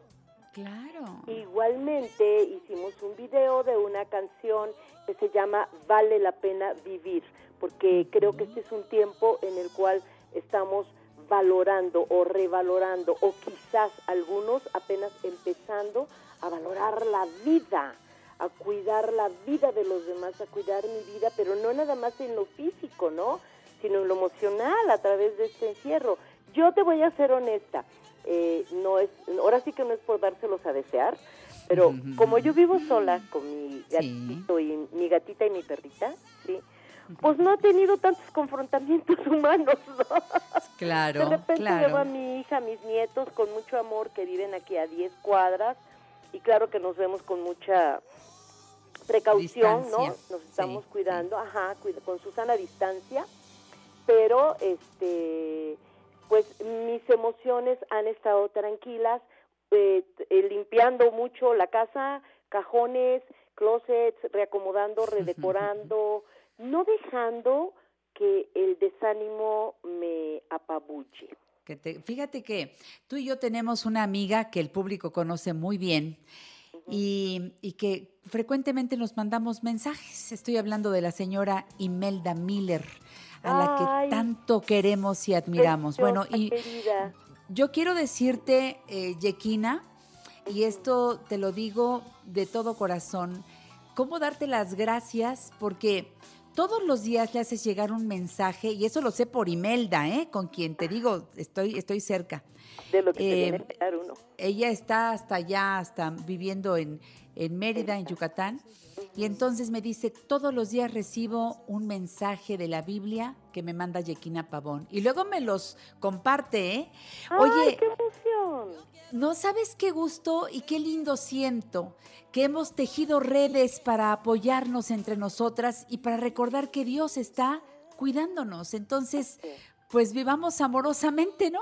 Speaker 3: Claro.
Speaker 12: Igualmente hicimos un video de una canción que se llama Vale la pena vivir, porque creo que este es un tiempo en el cual estamos valorando o revalorando, o quizás algunos apenas empezando a valorar la vida, a cuidar la vida de los demás, a cuidar mi vida, pero no nada más en lo físico, ¿no? Sino en lo emocional a través de este encierro. Yo te voy a ser honesta, eh, no es, ahora sí que no es por dárselos a desear, pero como yo vivo sola con mi gatito y mi gatita y mi perrita, sí, pues no he tenido tantos confrontamientos humanos, ¿no?
Speaker 3: Claro,
Speaker 12: De repente
Speaker 3: claro.
Speaker 12: llevo a mi hija, a mis nietos con mucho amor que viven aquí a 10 cuadras y claro que nos vemos con mucha precaución, ¿no? Nos estamos cuidando, ajá, cuida- con Susana distancia, pero este pues mis emociones han estado tranquilas, eh, eh, limpiando mucho la casa, cajones, closets, reacomodando, redecorando, no dejando que el desánimo me apabulle.
Speaker 3: Que te- fíjate que tú y yo tenemos una amiga que el público conoce muy bien y, y que frecuentemente nos mandamos mensajes. Estoy hablando de la señora Imelda Miller, a la
Speaker 12: Ay,
Speaker 3: que tanto queremos y admiramos. bueno, y
Speaker 12: querida.
Speaker 3: yo quiero decirte, eh, Yequina, y esto te lo digo de todo corazón, cómo darte las gracias porque todos los días le haces llegar un mensaje, y eso lo sé por Imelda, ¿eh? con quien te digo, estoy, estoy cerca.
Speaker 12: De lo que se
Speaker 3: Eh,
Speaker 12: viene a enterar uno.
Speaker 3: Ella está hasta allá, hasta viviendo en, en Mérida, en Yucatán. Y entonces me dice, todos los días recibo un mensaje de la Biblia que me manda Yequina Pavón. Y luego me los comparte, ¿eh? Oye,
Speaker 12: qué emoción!
Speaker 3: no sabes qué gusto y qué lindo siento que hemos tejido redes para apoyarnos entre nosotras y para recordar que Dios está cuidándonos. Entonces, pues vivamos amorosamente, ¿no?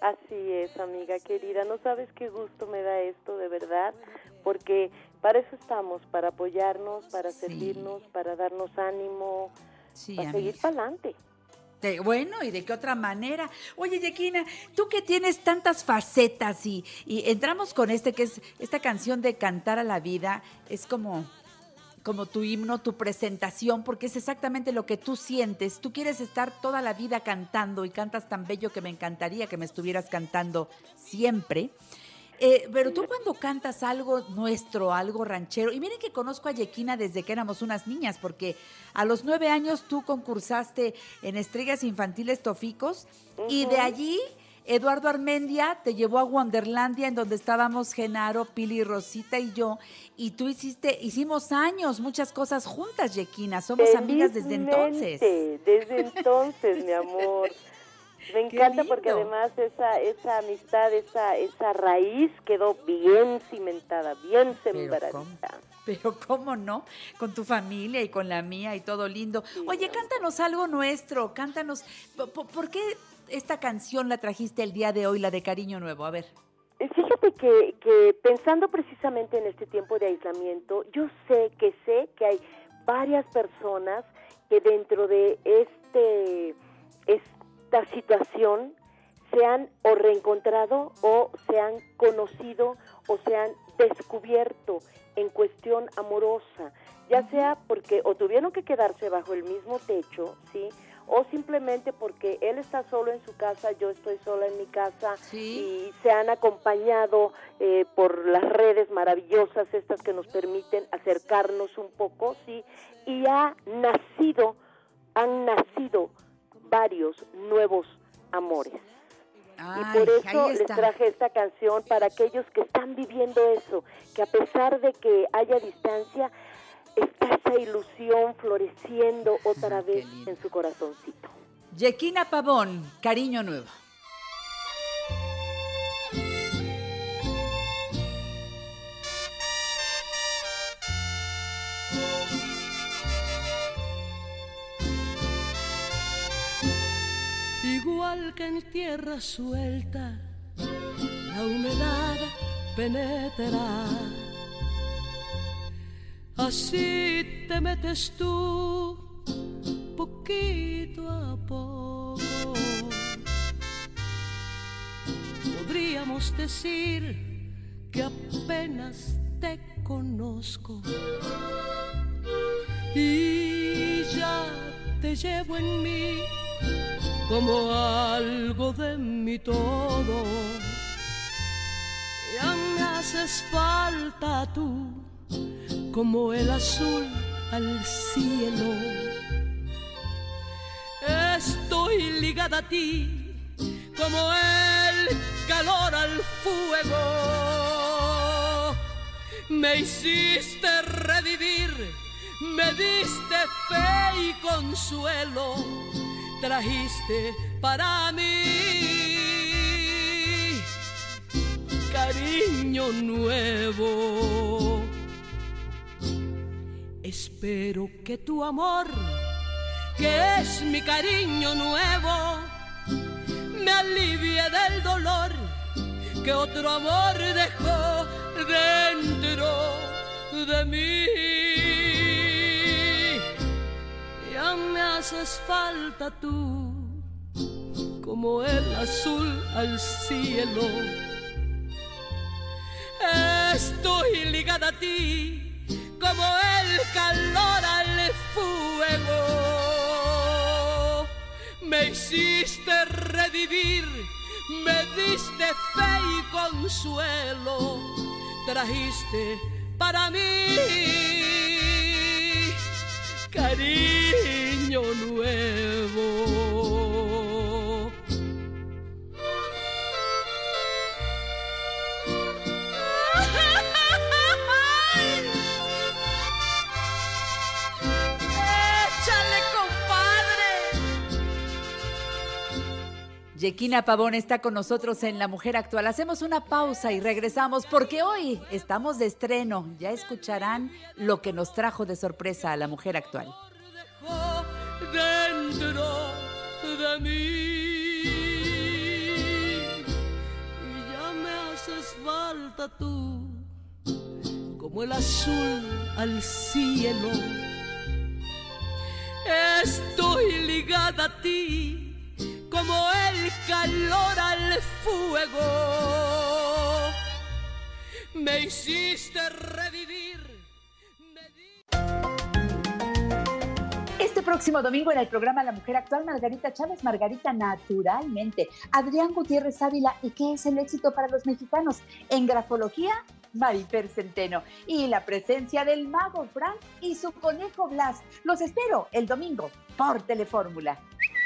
Speaker 12: Así es, amiga querida. No sabes qué gusto me da esto, de verdad, porque para eso estamos, para apoyarnos, para servirnos, para darnos ánimo,
Speaker 3: Sí,
Speaker 12: para
Speaker 3: amiga.
Speaker 12: seguir para adelante.
Speaker 3: De- bueno, ¿y de qué otra manera? Oye, Yequina, tú que tienes tantas facetas y, y entramos con este, que es esta canción de Cantar a la Vida, es como, como tu himno, tu presentación, porque es exactamente lo que tú sientes. Tú quieres estar toda la vida cantando y cantas tan bello que me encantaría que me estuvieras cantando siempre. Eh, pero tú cuando cantas algo nuestro, algo ranchero, y miren que conozco a Yequina desde que éramos unas niñas, porque a los nueve años tú concursaste en Estrellas Infantiles Toficos, y de allí Eduardo Armendia te llevó a Wonderlandia, en donde estábamos Genaro, Pili, Rosita y yo, y tú hiciste, hicimos años, muchas cosas juntas, Yequina, somos amigas desde entonces.
Speaker 12: Desde entonces, mi amor. Me encanta porque además esa, esa amistad, esa, esa raíz quedó bien cimentada, bien sembradita.
Speaker 3: Pero cómo no, con tu familia y con la mía y todo lindo. Oye, cántanos algo nuestro, cántanos. po- po- ¿Por qué esta canción la trajiste el día de hoy, la de Cariño Nuevo? A ver.
Speaker 12: Eh, Fíjate que, que pensando precisamente en este tiempo de aislamiento, yo sé que sé que hay varias personas que dentro de este situación se han o reencontrado o se han conocido o se han descubierto en cuestión amorosa, ya sea porque o tuvieron que quedarse bajo el mismo techo, ¿sí? o simplemente porque él está solo en su casa, yo estoy sola en mi casa y se han acompañado eh, por las redes maravillosas estas que nos permiten acercarnos un poco, sí, y ha nacido, han nacido varios nuevos amores. y por eso les traje esta canción para aquellos que están viviendo eso, que a pesar de que haya distancia, está esa ilusión floreciendo otra vez en su corazoncito.
Speaker 3: Yequina Pavón, cariño nuevo.
Speaker 13: Que en tierra suelta, la humedad penetra. Así te metes tú, poquito a poco. Podríamos decir que apenas te conozco. Y ya te llevo en mí como algo de mi todo. Ya me haces falta tú, como el azul al cielo. Estoy ligada a ti, como el calor al fuego. Me hiciste revivir, me diste fe y consuelo trajiste para mí cariño nuevo. Espero que tu amor, que es mi cariño nuevo, me alivie del dolor que otro amor dejó dentro de mí. Me haces falta tú, como el azul al cielo. Estoy ligada a ti, como el calor al fuego. Me hiciste revivir, me diste fe y consuelo, trajiste para mí cariño nuevo.
Speaker 3: Yequina Pavón está con nosotros en La Mujer Actual. Hacemos una pausa y regresamos porque hoy estamos de estreno. Ya escucharán lo que nos trajo de sorpresa a La Mujer Actual.
Speaker 13: dentro de mí. Y ya me haces falta tú, como el azul al cielo. Estoy ligada a ti, como el calor al fuego. Me hiciste revivir.
Speaker 3: Este próximo domingo en el programa La Mujer Actual, Margarita Chávez, Margarita Naturalmente, Adrián Gutiérrez Ávila, ¿y qué es el éxito para los mexicanos? En grafología, Marifer Centeno. Y la presencia del mago Frank y su conejo Blas. Los espero el domingo por Telefórmula.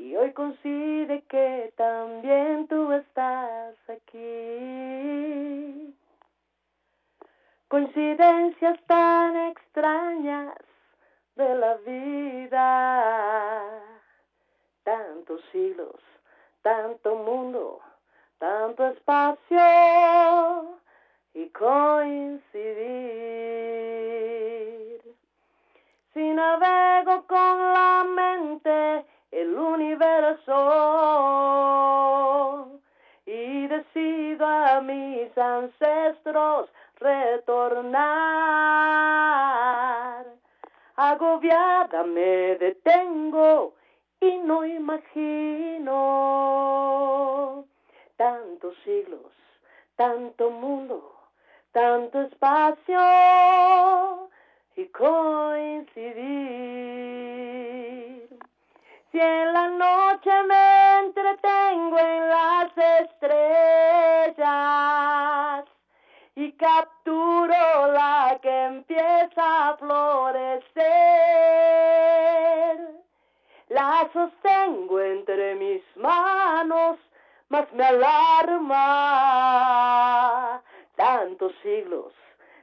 Speaker 12: Y hoy coincide que también tú estás aquí. Coincidencias tan extrañas de la vida. Tantos siglos, tanto mundo, tanto espacio y coincidir. Si navego con la mente el universo, ancestros retornar. Agobiada me detengo y no imagino tantos siglos, tanto mundo, tanto espacio y coincidir. Si en la noche me entretengo en las estrellas y capturo la que empieza a florecer, la sostengo entre mis manos, mas me alarma. Tantos siglos,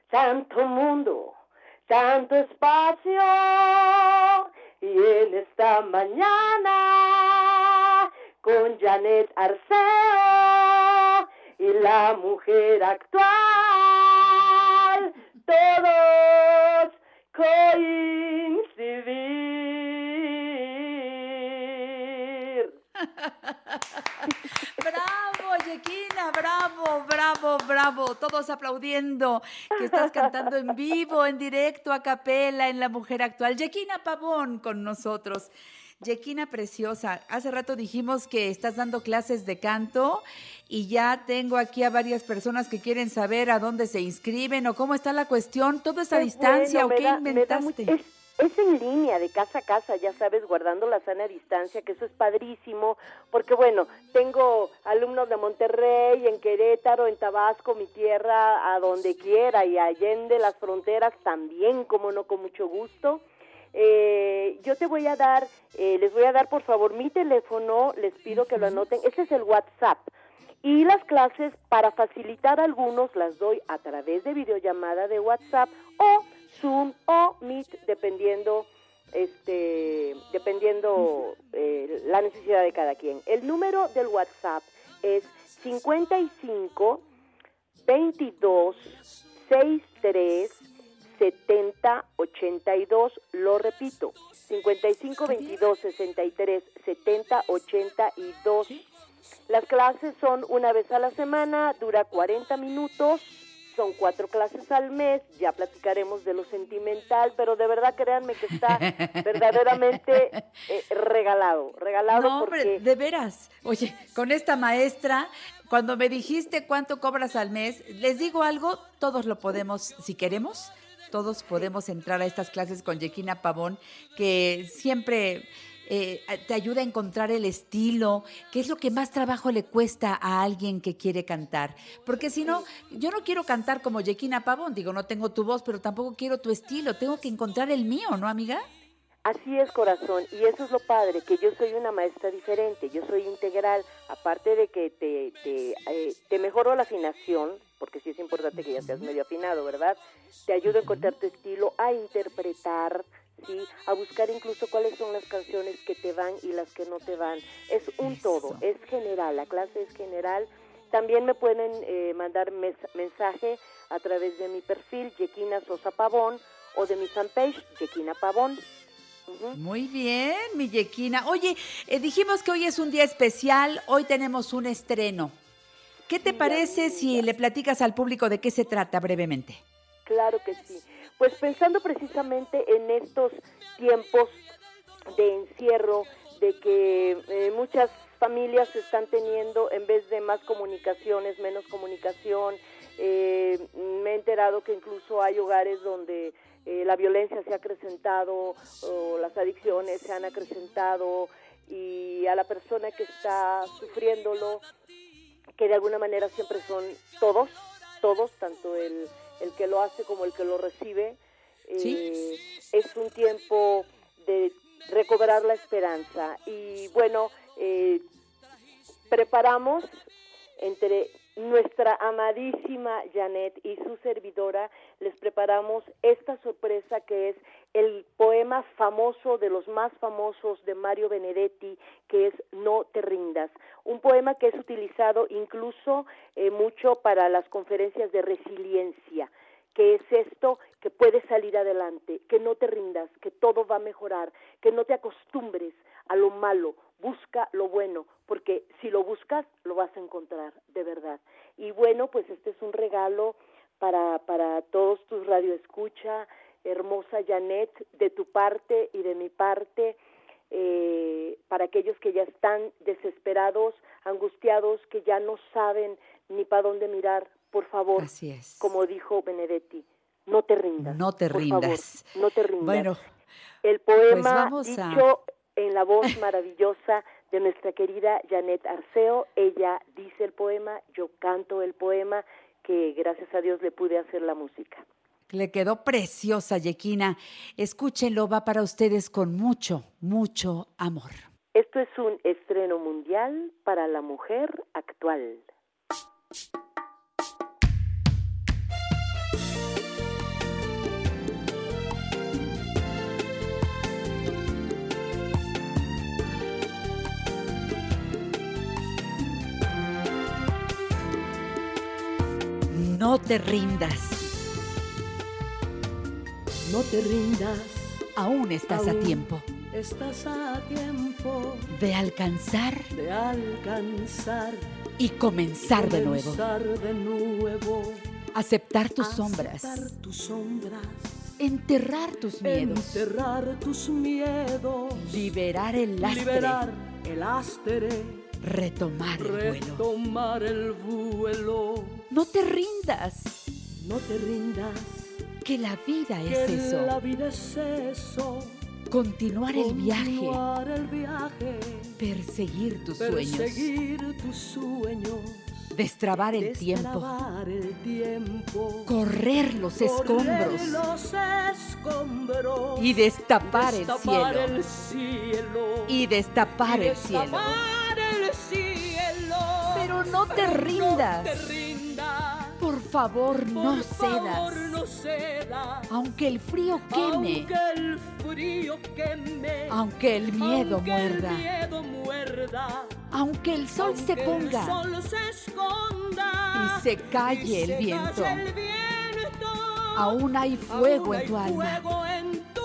Speaker 12: tanto mundo, tanto espacio y en esta mañana con Janet Arceo y la mujer actual, todos coincidir.
Speaker 3: ¡Bravo, bravo, bravo! Todos aplaudiendo que estás cantando en vivo, en directo, a capela, en La Mujer Actual. Yequina Pavón con nosotros. Yequina Preciosa, hace rato dijimos que estás dando clases de canto y ya tengo aquí a varias personas que quieren saber a dónde se inscriben o cómo está la cuestión. ¿Todo está a distancia
Speaker 12: bueno,
Speaker 3: o qué
Speaker 12: da
Speaker 3: inventaste?
Speaker 12: Es en línea, de casa a casa, ya sabes, guardando la sana distancia, que eso es padrísimo, porque bueno, tengo alumnos de Monterrey, en Querétaro, en Tabasco, mi tierra, a donde quiera, y allende las fronteras también, como no, con mucho gusto. Eh, yo te voy a dar, eh, les voy a dar por favor mi teléfono, les pido que lo anoten, ese es el WhatsApp. Y las clases, para facilitar algunos, las doy a través de videollamada de WhatsApp o Zoom o Meet, dependiendo, este, dependiendo eh, la necesidad de cada quien. El número del WhatsApp es 55 22 63 70 82. Lo repito, 55 22 63 70 82. Las clases son una vez a la semana, dura 40 minutos, son cuatro clases al mes, ya platicaremos de lo sentimental, pero de verdad créanme que está verdaderamente eh, regalado, regalado
Speaker 3: No,
Speaker 12: porque...
Speaker 3: hombre, de veras. Oye, con esta maestra, cuando me dijiste cuánto cobras al mes, les digo algo, todos lo podemos, si queremos, todos podemos entrar a estas clases con Yequina Pavón, que siempre eh, te ayuda a encontrar el estilo, que es lo que más trabajo le cuesta a alguien que quiere cantar. Porque si no, yo no quiero cantar como Yequina Pavón, digo, no tengo tu voz, pero tampoco quiero tu estilo, tengo que encontrar el mío, ¿no, amiga?
Speaker 12: Así es, corazón, y eso es lo padre, que yo soy una maestra diferente, yo soy integral, aparte de que te, te, eh, te mejoro la afinación, porque sí es importante que ya seas medio afinado, ¿verdad? Te ayudo a encontrar tu estilo, a interpretar, ¿sí? A buscar incluso cuáles son las canciones que te van y las que no te van. Es un todo, es general, la clase es general. También me pueden eh, mandar mes- mensaje a través de mi perfil, Yequina Sosa Pavón, o de mi fanpage, Yequina Pavón.
Speaker 3: Muy bien, mi Yequina. Oye, eh, dijimos que hoy es un día especial, hoy tenemos un estreno. ¿Qué te parece si le platicas al público de qué se trata brevemente?
Speaker 12: Claro que sí. Pues pensando precisamente en estos tiempos de encierro, de que eh, muchas familias están teniendo, en vez de más comunicaciones, menos comunicación. Eh, me he enterado que incluso hay hogares donde eh, la violencia se ha acrecentado, o las adicciones se han acrecentado, y a la persona que está sufriéndolo, que de alguna manera siempre son todos, todos, tanto el, el que lo hace como el que lo recibe. Eh, es un tiempo de recobrar la esperanza. Y bueno, eh, preparamos entre nuestra amadísima Janet y su servidora, les preparamos esta sorpresa que es el poema famoso de los más famosos de Mario Benedetti, que es No te rindas. Un poema que es utilizado incluso eh, mucho para las conferencias de resiliencia que es esto, que puedes salir adelante, que no te rindas, que todo va a mejorar, que no te acostumbres a lo malo, busca lo bueno, porque si lo buscas, lo vas a encontrar, de verdad. Y bueno, pues este es un regalo para, para todos tus radioescucha, hermosa Janet, de tu parte y de mi parte, eh, para aquellos que ya están desesperados, angustiados, que ya no saben ni para dónde mirar, por favor,
Speaker 3: Así es.
Speaker 12: como dijo Benedetti, no te rindas.
Speaker 3: No te
Speaker 12: por
Speaker 3: rindas.
Speaker 12: favor, no te rindas.
Speaker 3: Bueno,
Speaker 12: el poema
Speaker 3: pues vamos a-
Speaker 12: dicho en la voz maravillosa de nuestra querida Janet Arceo. Ella dice el poema, yo canto el poema, que gracias a Dios le pude hacer la música.
Speaker 3: le quedó preciosa, Yequina. Escúchenlo, va para ustedes con mucho, mucho amor.
Speaker 12: Esto es un estreno mundial para la mujer actual.
Speaker 3: No te rindas.
Speaker 13: No te rindas.
Speaker 3: Aún estás a
Speaker 13: Aún
Speaker 3: tiempo
Speaker 13: Estás a tiempo
Speaker 3: de alcanzar
Speaker 13: de alcanzar
Speaker 3: y comenzar de nuevo.
Speaker 13: comenzar de nuevo.
Speaker 3: Aceptar tus sombras.
Speaker 13: Aceptar tus sombras.
Speaker 3: Enterrar tus miedos.
Speaker 13: Enterrar tus miedos.
Speaker 3: Liberar el lastre.
Speaker 13: Liberar el lastre.
Speaker 3: Retomar el vuelo.
Speaker 13: Retomar el vuelo.
Speaker 3: No te rindas.
Speaker 13: No te rindas.
Speaker 3: Que la vida
Speaker 13: que
Speaker 3: es eso.
Speaker 13: la vida es eso.
Speaker 3: Continuar el viaje.
Speaker 13: Continuar el viaje.
Speaker 3: Perseguir tus sueños.
Speaker 13: Perseguir tus sueños.
Speaker 3: Destrabar el tiempo.
Speaker 13: Destrabar el tiempo.
Speaker 3: Correr los
Speaker 13: Correr
Speaker 3: escombros.
Speaker 13: los escombros.
Speaker 3: Y destapar el
Speaker 13: Destapar
Speaker 3: cielo.
Speaker 13: el cielo.
Speaker 3: Y destapar
Speaker 13: Y
Speaker 3: el cielo. No te rindas.
Speaker 13: No te rindas.
Speaker 3: Por favor, no
Speaker 13: favor,
Speaker 3: cedas.
Speaker 13: no cedas.
Speaker 3: Aunque el frío queme.
Speaker 13: Aunque el frío queme.
Speaker 3: Aunque el miedo
Speaker 13: Aunque
Speaker 3: muerda.
Speaker 13: El miedo muerda.
Speaker 3: Aunque el sol se ponga.
Speaker 13: El sol se esconda.
Speaker 3: Y se calle
Speaker 13: y
Speaker 3: el
Speaker 13: se
Speaker 3: viento.
Speaker 13: calle el viento.
Speaker 3: Aún hay fuego
Speaker 13: Aún
Speaker 3: en tu alma.
Speaker 13: fuego en tu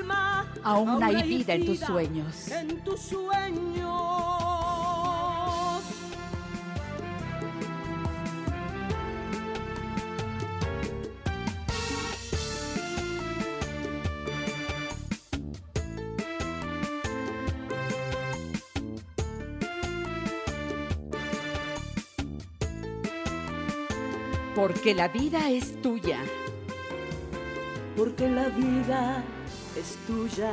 Speaker 13: alma.
Speaker 3: Aún hay vida en tus sueños.
Speaker 13: En tus sueños.
Speaker 3: Porque la vida es tuya.
Speaker 13: Porque la vida es tuya.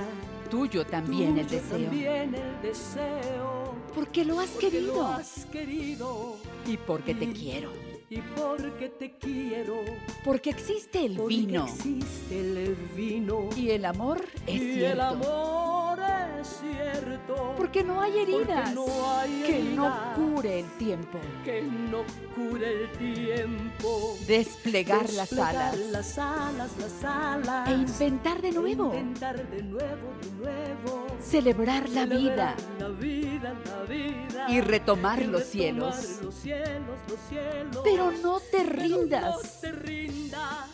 Speaker 3: Tuyo también el deseo.
Speaker 13: También el deseo.
Speaker 3: Porque lo has
Speaker 13: Porque
Speaker 3: querido.
Speaker 13: Lo has querido.
Speaker 3: Y porque te quiero.
Speaker 13: Y porque te quiero.
Speaker 3: Porque existe el
Speaker 13: Porque
Speaker 3: vino.
Speaker 13: existe el vino.
Speaker 3: Y el amor es
Speaker 13: y
Speaker 3: cierto.
Speaker 13: el amor es cierto.
Speaker 3: Porque no hay heridas
Speaker 13: Porque no hay
Speaker 3: que no cure el tiempo.
Speaker 13: que no cure el tiempo.
Speaker 3: Desplegar las alas.
Speaker 13: Las alas, las alas.
Speaker 3: E inventar de nuevo.
Speaker 13: E inventar de nuevo, de nuevo.
Speaker 3: Celebrar la vida.
Speaker 13: Celebrar La vida, la vida.
Speaker 3: Y retomar
Speaker 13: Y
Speaker 3: los
Speaker 13: retomar
Speaker 3: cielos.
Speaker 13: Los cielos, los cielos.
Speaker 3: Pero no te rindas.
Speaker 13: No te rindas.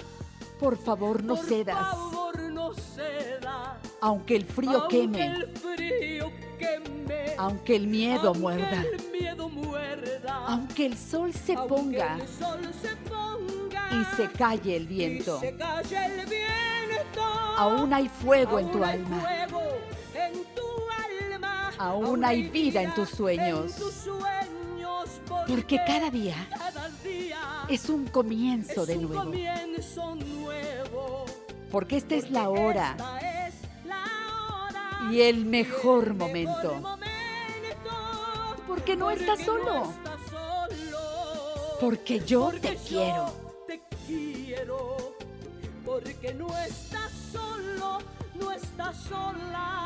Speaker 3: Por favor, no
Speaker 13: Por
Speaker 3: cedas.
Speaker 13: favor, no cedas.
Speaker 3: Aunque el frío
Speaker 13: Aunque
Speaker 3: queme.
Speaker 13: el frío queme.
Speaker 3: Aunque el miedo
Speaker 13: Aunque
Speaker 3: muerda.
Speaker 13: el miedo muerda.
Speaker 3: Aunque el sol se
Speaker 13: Aunque
Speaker 3: ponga
Speaker 13: el sol se ponga.
Speaker 3: y se calle el viento.
Speaker 13: Y se calle el viento.
Speaker 3: Aún hay fuego en tu
Speaker 13: hay
Speaker 3: alma.
Speaker 13: fuego en tu alma.
Speaker 3: Aún hay vida en tus sueños.
Speaker 13: en tus sueños,
Speaker 3: Porque cada día es un comienzo de nuevo. Porque esta es la hora y el mejor momento. Porque no estás solo. Porque yo quiero.
Speaker 13: te quiero. Porque no estás solo, no estás sola.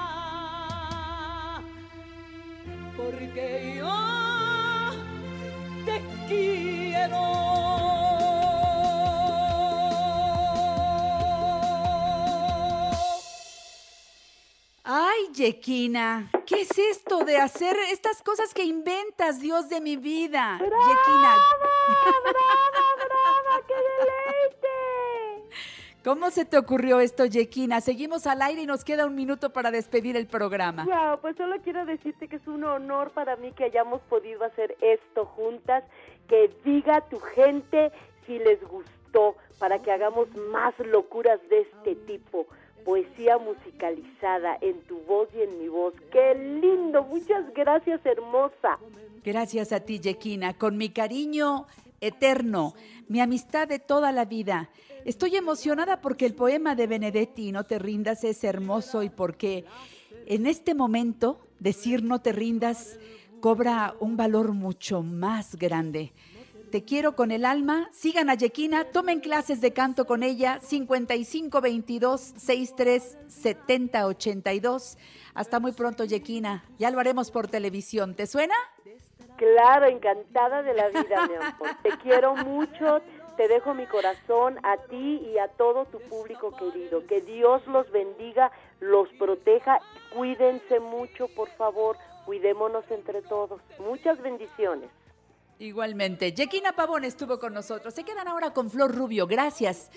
Speaker 13: Porque yo te quiero.
Speaker 3: Ay, Yequina, ¿qué es esto de hacer estas cosas que inventas, Dios de mi vida? Yequina. ¿Cómo se te ocurrió esto, Yekina? Seguimos al aire y nos queda un minuto para despedir el programa.
Speaker 12: Wow, pues solo quiero decirte que es un honor para mí que hayamos podido hacer esto juntas, que diga tu gente si les gustó, para que hagamos más locuras de este tipo. Poesía musicalizada en tu voz y en mi voz. ¡Qué lindo! Muchas gracias, hermosa.
Speaker 3: Gracias a ti, Yekina, con mi cariño eterno, mi amistad de toda la vida. Estoy emocionada porque el poema de Benedetti, No te rindas, es hermoso y porque en este momento decir no te rindas cobra un valor mucho más grande. Te quiero con el alma. Sigan a Yekina, tomen clases de canto con ella. 5522 63 70 82. Hasta muy pronto, Yekina. Ya lo haremos por televisión. ¿Te suena?
Speaker 12: Claro, encantada de la vida, mi amor. Te quiero mucho, te dejo mi corazón a ti y a todo tu público querido. Que Dios los bendiga, los proteja. Cuídense mucho, por favor. Cuidémonos entre todos. Muchas bendiciones.
Speaker 3: Igualmente. Yekina Pavón estuvo con nosotros. Se quedan ahora con Flor Rubio. Gracias.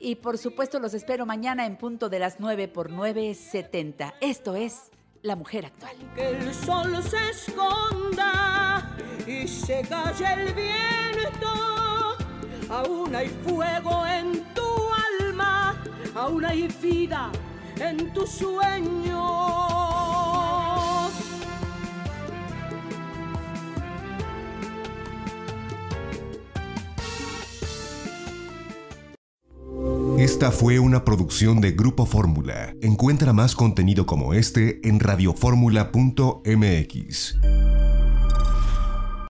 Speaker 3: Y por supuesto los espero mañana en punto de las 9 por 9.70. Esto es La Mujer Actual.
Speaker 13: Que el sol se esconda y se calle el viento. Aún hay fuego en tu alma, aún hay vida en tus sueños.
Speaker 14: Esta fue una producción de Grupo Fórmula. Encuentra más contenido como este en radioformula.mx.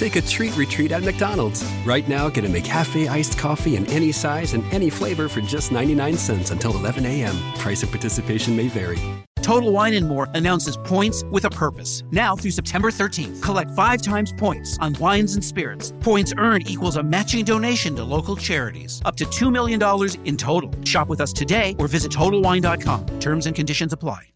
Speaker 15: Take a treat retreat at McDonald's. Right now, get a McCafe iced coffee in any size and any flavor for just 99 cents until 11 a.m. Price of participation may vary.
Speaker 16: Total Wine and More announces points with a purpose. Now through September 13th, collect five times points on wines and spirits. Points earned equals a matching donation to local charities. Up to $2 million in total. Shop with us today or visit TotalWine.com. Terms and conditions apply.